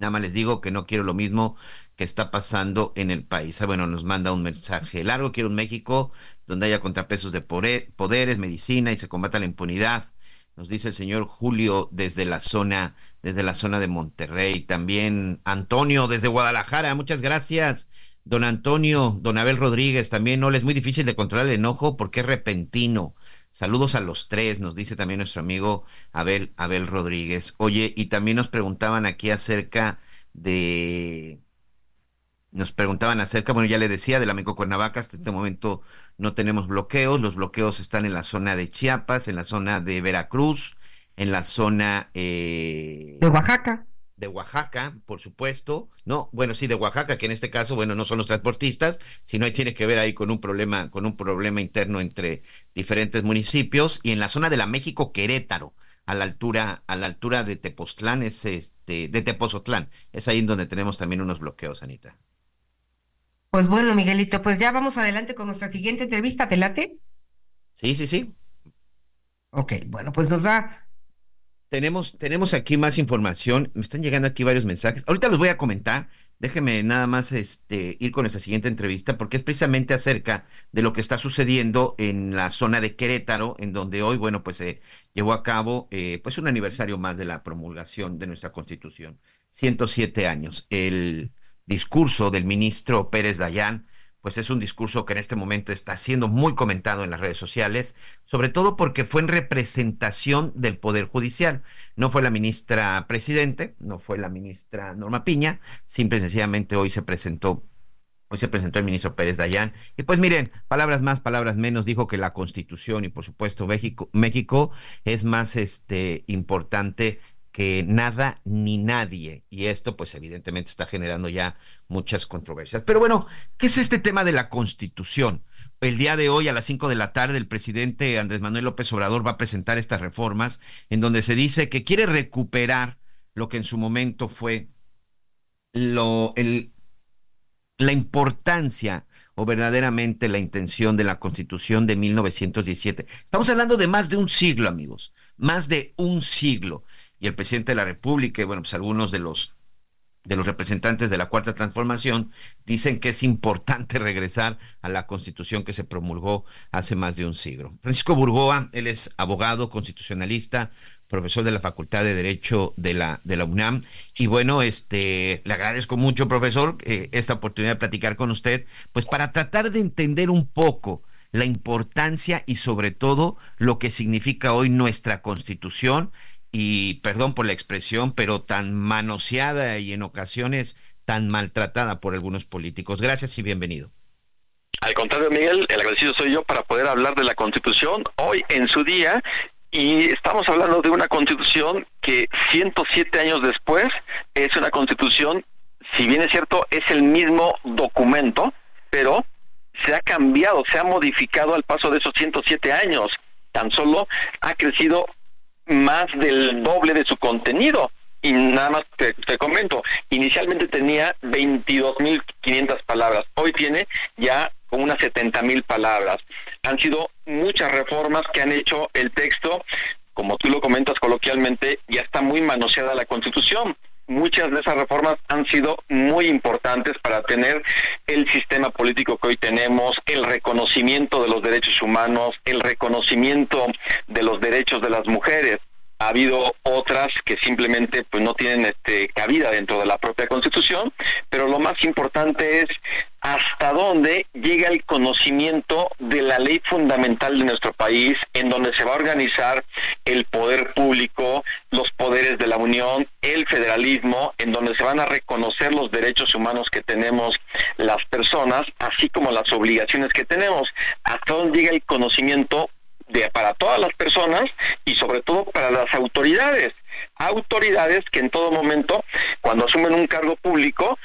Nada más les digo que no quiero lo mismo que está pasando en el país. Ah, bueno, nos manda un mensaje largo. Quiero un México donde haya contrapesos de poderes, medicina y se combata la impunidad. Nos dice el señor Julio desde la zona desde la zona de Monterrey. También Antonio desde Guadalajara, muchas gracias. Don Antonio, don Abel Rodríguez, también no le es muy difícil de controlar el enojo porque es repentino. Saludos a los tres, nos dice también nuestro amigo Abel, Abel Rodríguez. Oye, y también nos preguntaban aquí acerca de nos preguntaban acerca, bueno, ya le decía, del amigo Cuernavaca, hasta este momento no tenemos bloqueos, los bloqueos están en la zona de Chiapas, en la zona de Veracruz, en la zona eh, de Oaxaca. De Oaxaca, por supuesto, ¿no? Bueno, sí, de Oaxaca, que en este caso, bueno, no son los transportistas, sino ahí tiene que ver ahí con un problema, con un problema interno entre diferentes municipios, y en la zona de la México Querétaro, a la altura, a la altura de Tepoztlán, es este, de Tepozotlán, es ahí en donde tenemos también unos bloqueos, Anita. Pues bueno, Miguelito, pues ya vamos adelante con nuestra siguiente entrevista, ¿te late? Sí, sí, sí. Ok, bueno, pues nos da. Tenemos, tenemos aquí más información. Me están llegando aquí varios mensajes. Ahorita los voy a comentar. Déjeme nada más este, ir con nuestra siguiente entrevista porque es precisamente acerca de lo que está sucediendo en la zona de Querétaro, en donde hoy, bueno, pues se llevó a cabo eh, pues un aniversario más de la promulgación de nuestra Constitución. 107 años. El discurso del ministro Pérez Dayán, pues es un discurso que en este momento está siendo muy comentado en las redes sociales, sobre todo porque fue en representación del Poder Judicial. No fue la ministra presidente, no fue la ministra Norma Piña, simple y sencillamente hoy se presentó Hoy se presentó el ministro Pérez Dayán. Y pues miren, palabras más, palabras menos, dijo que la constitución y por supuesto México, México es más este, importante que nada ni nadie. Y esto, pues evidentemente está generando ya muchas controversias. Pero bueno, ¿qué es este tema de la constitución? El día de hoy a las 5 de la tarde el presidente Andrés Manuel López Obrador va a presentar estas reformas en donde se dice que quiere recuperar lo que en su momento fue lo, el, la importancia o verdaderamente la intención de la constitución de 1917. Estamos hablando de más de un siglo, amigos, más de un siglo y el presidente de la República, y bueno, pues algunos de los de los representantes de la Cuarta Transformación dicen que es importante regresar a la constitución que se promulgó hace más de un siglo. Francisco Burgoa, él es abogado constitucionalista, profesor de la Facultad de Derecho de la, de la UNAM. Y bueno, este, le agradezco mucho, profesor, eh, esta oportunidad de platicar con usted, pues para tratar de entender un poco la importancia y sobre todo lo que significa hoy nuestra constitución y perdón por la expresión, pero tan manoseada y en ocasiones tan maltratada por algunos políticos. Gracias y bienvenido. Al contrario, Miguel, el agradecido soy yo para poder hablar de la Constitución hoy en su día y estamos hablando de una Constitución que 107 años después es una Constitución, si bien es cierto, es el mismo documento, pero se ha cambiado, se ha modificado al paso de esos 107 años. Tan solo ha crecido más del doble de su contenido. Y nada más te, comento, inicialmente tenía 22.500 palabras, hoy tiene ya unas 70.000 palabras. Han sido muchas reformas que han hecho el texto, como tú lo comentas coloquialmente, ya está muy manoseada la Constitución muchas de esas reformas han sido muy importantes para tener el sistema político que hoy tenemos, el reconocimiento de los derechos humanos, el reconocimiento de los derechos de las mujeres ha habido otras que simplemente pues no tienen este cabida dentro de la propia Constitución, pero lo más importante es hasta dónde llega el conocimiento de la ley fundamental de nuestro país, en donde se va a organizar el poder público, los poderes de la Unión, el federalismo, en donde se van a reconocer los derechos humanos que tenemos las personas, así como las obligaciones que tenemos, hasta dónde llega el conocimiento para todas las personas y sobre todo para las autoridades. Autoridades que en todo momento, cuando asumen un cargo público,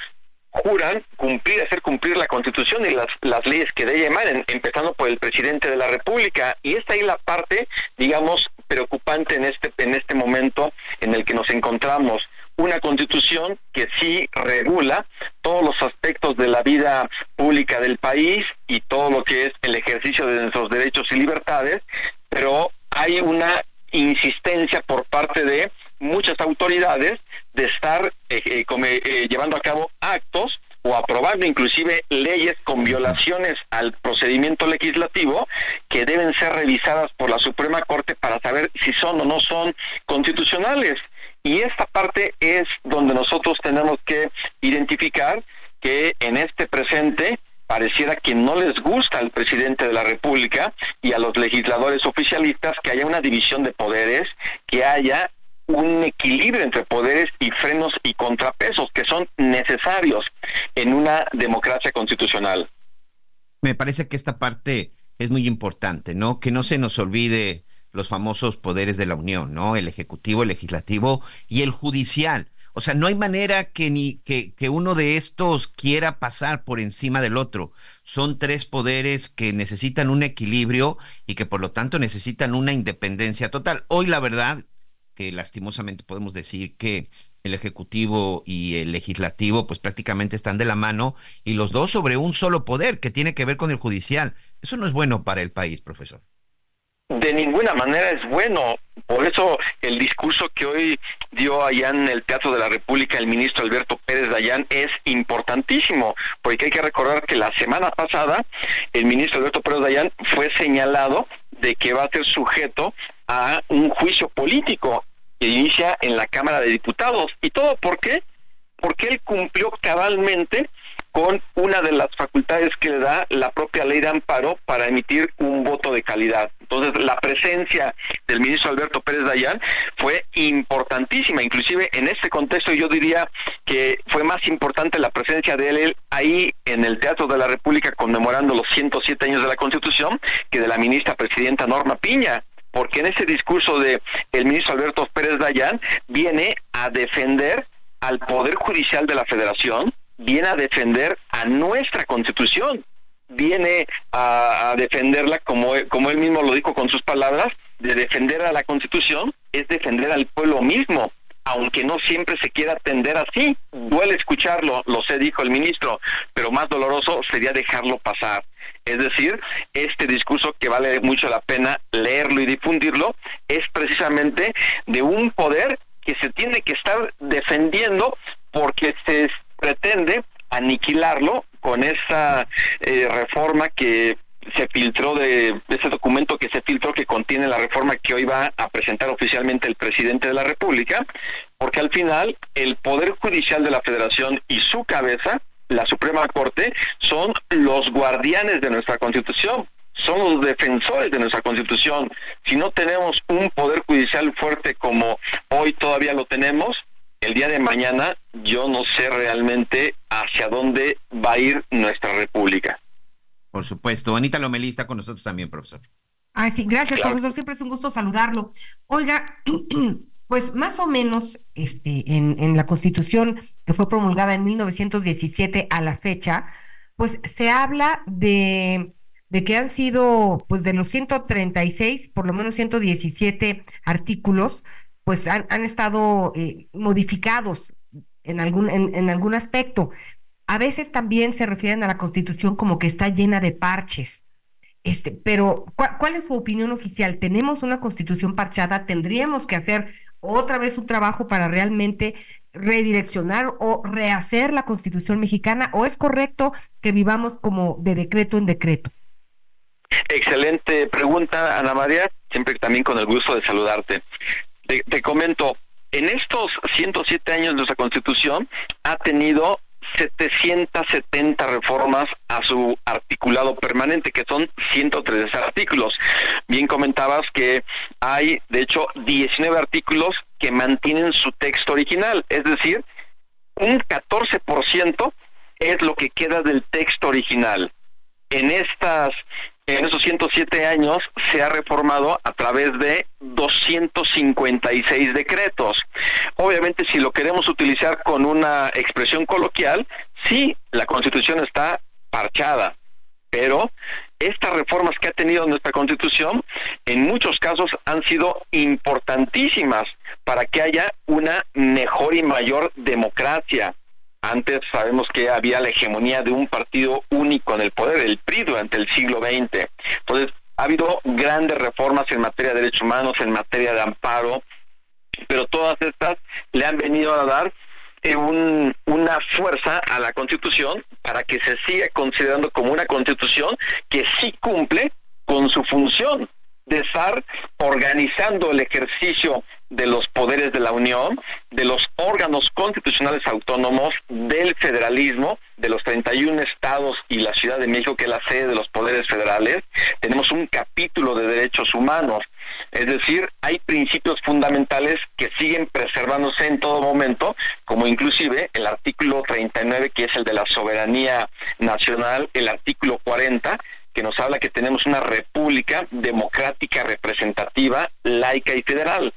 juran cumplir, hacer cumplir la Constitución y las, las leyes que de ella emanen, empezando por el presidente de la República. Y esta ahí la parte, digamos, preocupante en este, en este momento en el que nos encontramos una constitución que sí regula todos los aspectos de la vida pública del país y todo lo que es el ejercicio de nuestros derechos y libertades, pero hay una insistencia por parte de muchas autoridades de estar eh, eh, eh, llevando a cabo actos o aprobando inclusive leyes con violaciones al procedimiento legislativo que deben ser revisadas por la Suprema Corte para saber si son o no son constitucionales. Y esta parte es donde nosotros tenemos que identificar que en este presente pareciera que no les gusta al presidente de la República y a los legisladores oficialistas que haya una división de poderes, que haya un equilibrio entre poderes y frenos y contrapesos que son necesarios en una democracia constitucional. Me parece que esta parte es muy importante, ¿no? Que no se nos olvide los famosos poderes de la Unión, ¿no? El ejecutivo, el legislativo y el judicial. O sea, no hay manera que ni que, que uno de estos quiera pasar por encima del otro. Son tres poderes que necesitan un equilibrio y que por lo tanto necesitan una independencia total. Hoy la verdad que lastimosamente podemos decir que el ejecutivo y el legislativo pues prácticamente están de la mano y los dos sobre un solo poder que tiene que ver con el judicial. Eso no es bueno para el país, profesor de ninguna manera es bueno. Por eso el discurso que hoy dio allá en el Teatro de la República el ministro Alberto Pérez Dayán es importantísimo, porque hay que recordar que la semana pasada el ministro Alberto Pérez Dayán fue señalado de que va a ser sujeto a un juicio político que inicia en la Cámara de Diputados. ¿Y todo por qué? Porque él cumplió cabalmente con una de las facultades que le da la propia ley de amparo para emitir un voto de calidad. Entonces, la presencia del ministro Alberto Pérez Dayán fue importantísima, inclusive en este contexto yo diría que fue más importante la presencia de él ahí en el Teatro de la República conmemorando los 107 años de la Constitución que de la ministra presidenta Norma Piña porque en ese discurso de el ministro Alberto Pérez Dayán viene a defender al Poder Judicial de la Federación, viene a defender a nuestra constitución, viene a, defenderla como, como él mismo lo dijo con sus palabras, de defender a la constitución es defender al pueblo mismo, aunque no siempre se quiera atender así. Duele escucharlo, lo sé, dijo el ministro, pero más doloroso sería dejarlo pasar. Es decir, este discurso que vale mucho la pena leerlo y difundirlo es precisamente de un poder que se tiene que estar defendiendo porque se pretende aniquilarlo con esa eh, reforma que se filtró de, ese documento que se filtró que contiene la reforma que hoy va a presentar oficialmente el presidente de la República, porque al final el Poder Judicial de la Federación y su cabeza, la Suprema Corte, son los guardianes de nuestra Constitución son los defensores de nuestra constitución. Si no tenemos un poder judicial fuerte como hoy todavía lo tenemos, el día de mañana yo no sé realmente hacia dónde va a ir nuestra república. Por supuesto. Anita Lomelí está con nosotros también, profesor. Ay, sí, gracias, profesor. Siempre es un gusto saludarlo. Oiga, pues más o menos este, en, en la constitución que fue promulgada en 1917 a la fecha, pues se habla de de que han sido, pues de los 136, por lo menos 117 artículos, pues han, han estado eh, modificados en algún, en, algún aspecto. A veces también se refieren a la Constitución como que está llena de parches. Este, pero, ¿cuál, es su opinión oficial? ¿Tenemos una constitución parchada? ¿Tendríamos que hacer otra vez un trabajo para realmente redireccionar o rehacer la constitución mexicana? ¿O es correcto que vivamos como de decreto en decreto? Excelente pregunta, Ana María, siempre también con el gusto de saludarte. Te, comento, en estos 107 años de nuestra Constitución ha tenido 770 reformas a su articulado permanente, que son 113 artículos. Bien comentabas que hay, de hecho, 19 artículos que mantienen su texto original, es decir, un 14% es lo que queda del texto original. En estas en esos 107 años se ha reformado a través de 256 decretos. Obviamente, si lo queremos utilizar con una expresión coloquial, sí, la Constitución está parchada, pero estas reformas que ha tenido nuestra Constitución en muchos casos han sido importantísimas para que haya una mejor y mayor democracia, antes sabemos que había la hegemonía de un partido único en el poder, el PRI, durante el siglo XX. Entonces, ha habido grandes reformas en materia de derechos humanos, en materia de amparo, pero todas estas le han venido a dar eh, una fuerza a la Constitución para que se siga considerando como una Constitución que sí cumple con su función de estar organizando el ejercicio de los poderes de la Unión, de los órganos constitucionales autónomos, del federalismo, de los 31 estados y la Ciudad de México, que es la sede de los poderes federales. Tenemos un capítulo de derechos humanos. Es decir, hay principios fundamentales que siguen preservándose en todo momento, como inclusive el artículo 39, que es el de la soberanía nacional, el artículo 40, que nos habla que tenemos una república democrática, representativa, laica y federal.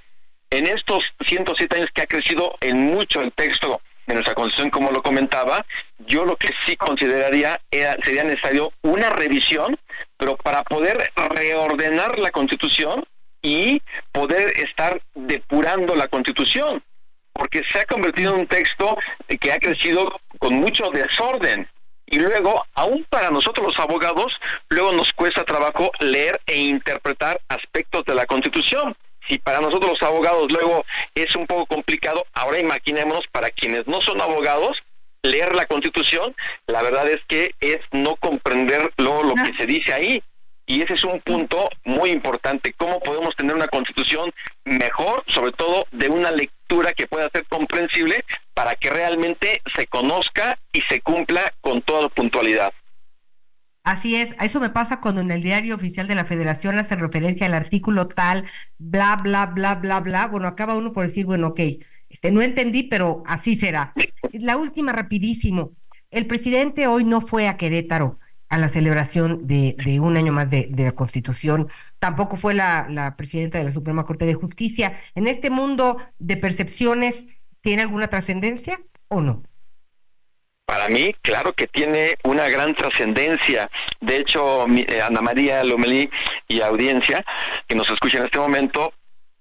En estos 107 años que ha crecido en mucho el texto de nuestra constitución, como lo comentaba, yo lo que sí consideraría sería necesario una revisión, pero para poder reordenar la constitución y poder estar depurando la constitución, porque se ha convertido en un texto que ha crecido con mucho desorden. Y luego, aún para nosotros los abogados, luego nos cuesta trabajo leer e interpretar aspectos de la Constitución si para nosotros los abogados luego es un poco complicado, ahora imaginémonos para quienes no son abogados, leer la constitución, la verdad es que es no comprender luego lo que se dice ahí. Y ese es un punto muy importante, cómo podemos tener una constitución mejor, sobre todo de una lectura que pueda ser comprensible para que realmente se conozca y se cumpla con toda puntualidad. Así es, eso me pasa cuando en el diario oficial de la Federación hace referencia al artículo tal, bla, bla, bla, bla, bla. Bueno, acaba uno por decir, bueno, ok, este, no entendí, pero así será. La última, rapidísimo. El presidente hoy no fue a Querétaro a la celebración de, un año más de, la Constitución. Tampoco fue la presidenta de la Suprema Corte de Justicia. En este mundo de percepciones, ¿tiene alguna trascendencia o no? Para mí, claro que tiene una gran trascendencia. De hecho, eh, Ana María Lomelí y audiencia que nos escucha en este momento,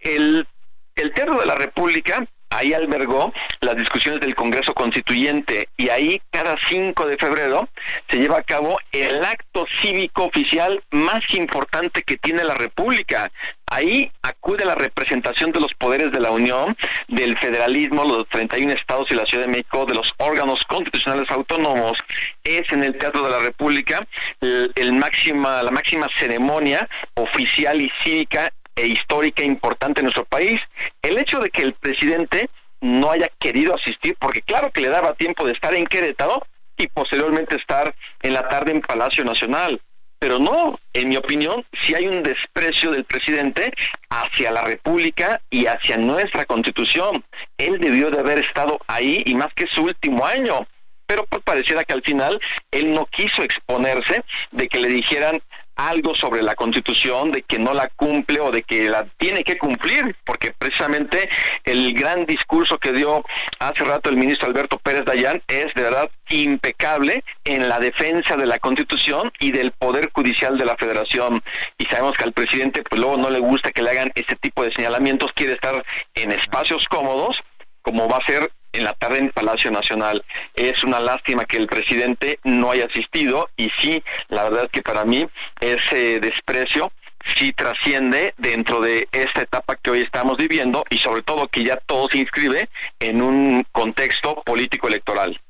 el, el de la República ahí albergó las discusiones del Congreso Constituyente y ahí cada 5 de febrero se lleva a cabo el acto cívico oficial más importante que tiene la República. Ahí acude la representación de los poderes de la Unión, del federalismo, los 31 estados y la Ciudad de México, de los órganos constitucionales autónomos. Es en el Teatro de la República el, máxima, la máxima ceremonia oficial y cívica e histórica importante en nuestro país. El hecho de que el presidente no haya querido asistir, porque claro que le daba tiempo de estar en Querétaro y posteriormente estar en la tarde en Palacio Nacional. Pero no, en mi opinión, si hay un desprecio del presidente hacia la República y hacia nuestra Constitución. Él debió de haber estado ahí y más que su último año pero pues pareciera que al final él no quiso exponerse de que le dijeran algo sobre la Constitución, de que no la cumple o de que la tiene que cumplir, porque precisamente el gran discurso que dio hace rato el ministro Alberto Pérez Dayán es de verdad impecable en la defensa de la Constitución y del Poder Judicial de la Federación. Y sabemos que al presidente pues luego no le gusta que le hagan este tipo de señalamientos, quiere estar en espacios cómodos, como va a ser en la tarde en Palacio Nacional. Es una lástima que el presidente no haya asistido y sí, la verdad que para mí ese desprecio sí trasciende dentro de esta etapa que hoy estamos viviendo y sobre todo que ya todo se inscribe en un contexto político electoral.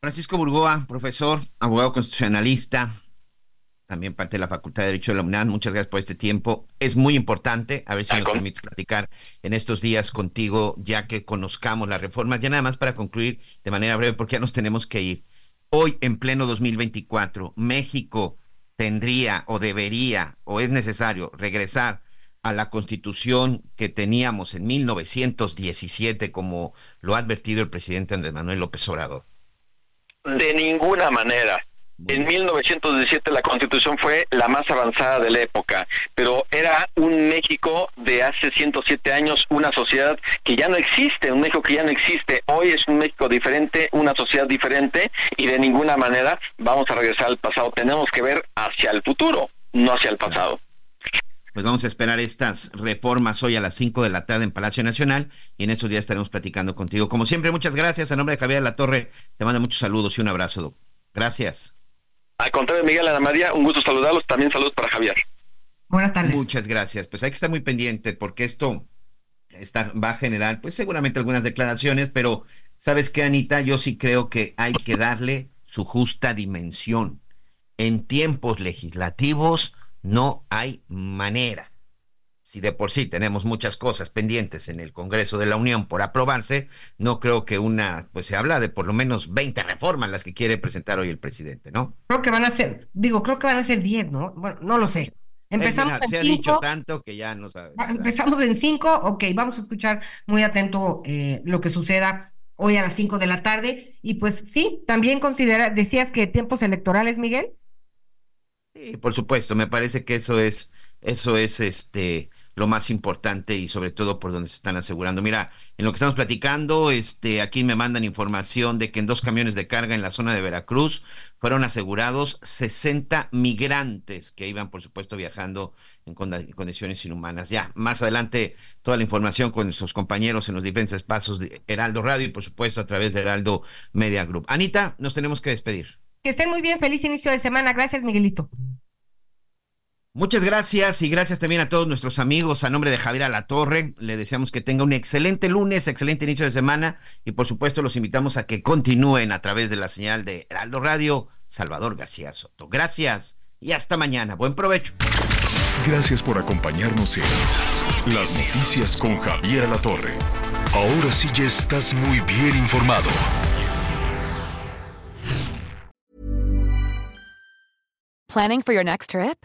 Francisco Burgoa, profesor, abogado constitucionalista, también parte de la Facultad de Derecho de la UNAM. Muchas gracias por este tiempo. Es muy importante, a ver si nos permite platicar en estos días contigo, ya que conozcamos las reformas. Ya nada más para concluir de manera breve, porque ya nos tenemos que ir. Hoy, en pleno 2024, México tendría o debería o es necesario regresar a la constitución que teníamos en 1917, como lo ha advertido el presidente Andrés Manuel López Obrador. De ninguna manera. En 1917 la constitución fue la más avanzada de la época, pero era un México de hace 107 años, una sociedad que ya no existe, un México que ya no existe. Hoy es un México diferente, una sociedad diferente y de ninguna manera vamos a regresar al pasado. Tenemos que ver hacia el futuro, no hacia el pasado. Pues vamos a esperar estas reformas hoy a las 5 de la tarde en Palacio Nacional y en estos días estaremos platicando contigo. Como siempre, muchas gracias. A nombre de Javier La Torre, te mando muchos saludos y un abrazo. Gracias. Al contrario, Miguel Ana María, un gusto saludarlos. También saludos para Javier. Buenas tardes. Muchas gracias. Pues hay que estar muy pendiente porque esto está, va a generar, pues seguramente algunas declaraciones, pero ¿sabes qué, Anita? Yo sí creo que hay que darle su justa dimensión. En tiempos legislativos no hay manera si de por sí tenemos muchas cosas pendientes en el Congreso de la Unión por aprobarse, no creo que una, pues se habla de por lo menos 20 reformas las que quiere presentar hoy el presidente, ¿no? Creo que van a ser, digo, creo que van a ser 10, ¿no? Bueno, no lo sé. Empezamos en se ha dicho tanto que ya no sabes. Empezamos en cinco, ok, vamos a escuchar muy atento eh, lo que suceda hoy a las cinco de la tarde. Y pues sí, también considera, decías que tiempos electorales, Miguel. Sí, por supuesto, me parece que eso es, eso es este lo más importante y sobre todo por donde se están asegurando. Mira, en lo que estamos platicando, este, aquí me mandan información de que en dos camiones de carga en la zona de Veracruz fueron asegurados 60 migrantes que iban, por supuesto, viajando en condiciones inhumanas. Ya, más adelante, toda la información con sus compañeros en los diferentes espacios de Heraldo Radio y, por supuesto, a través de Heraldo Media Group. Anita, nos tenemos que despedir. Que estén muy bien, feliz inicio de semana. Gracias, Miguelito. Muchas gracias y gracias también a todos nuestros amigos. A nombre de Javier Alatorre, le deseamos que tenga un excelente lunes, excelente inicio de semana y por supuesto los invitamos a que continúen a través de la señal de Heraldo Radio, Salvador García Soto. Gracias y hasta mañana. Buen provecho. Gracias por acompañarnos en Las Noticias con Javier Alatorre. Ahora sí ya estás muy bien informado. Planning for your next trip?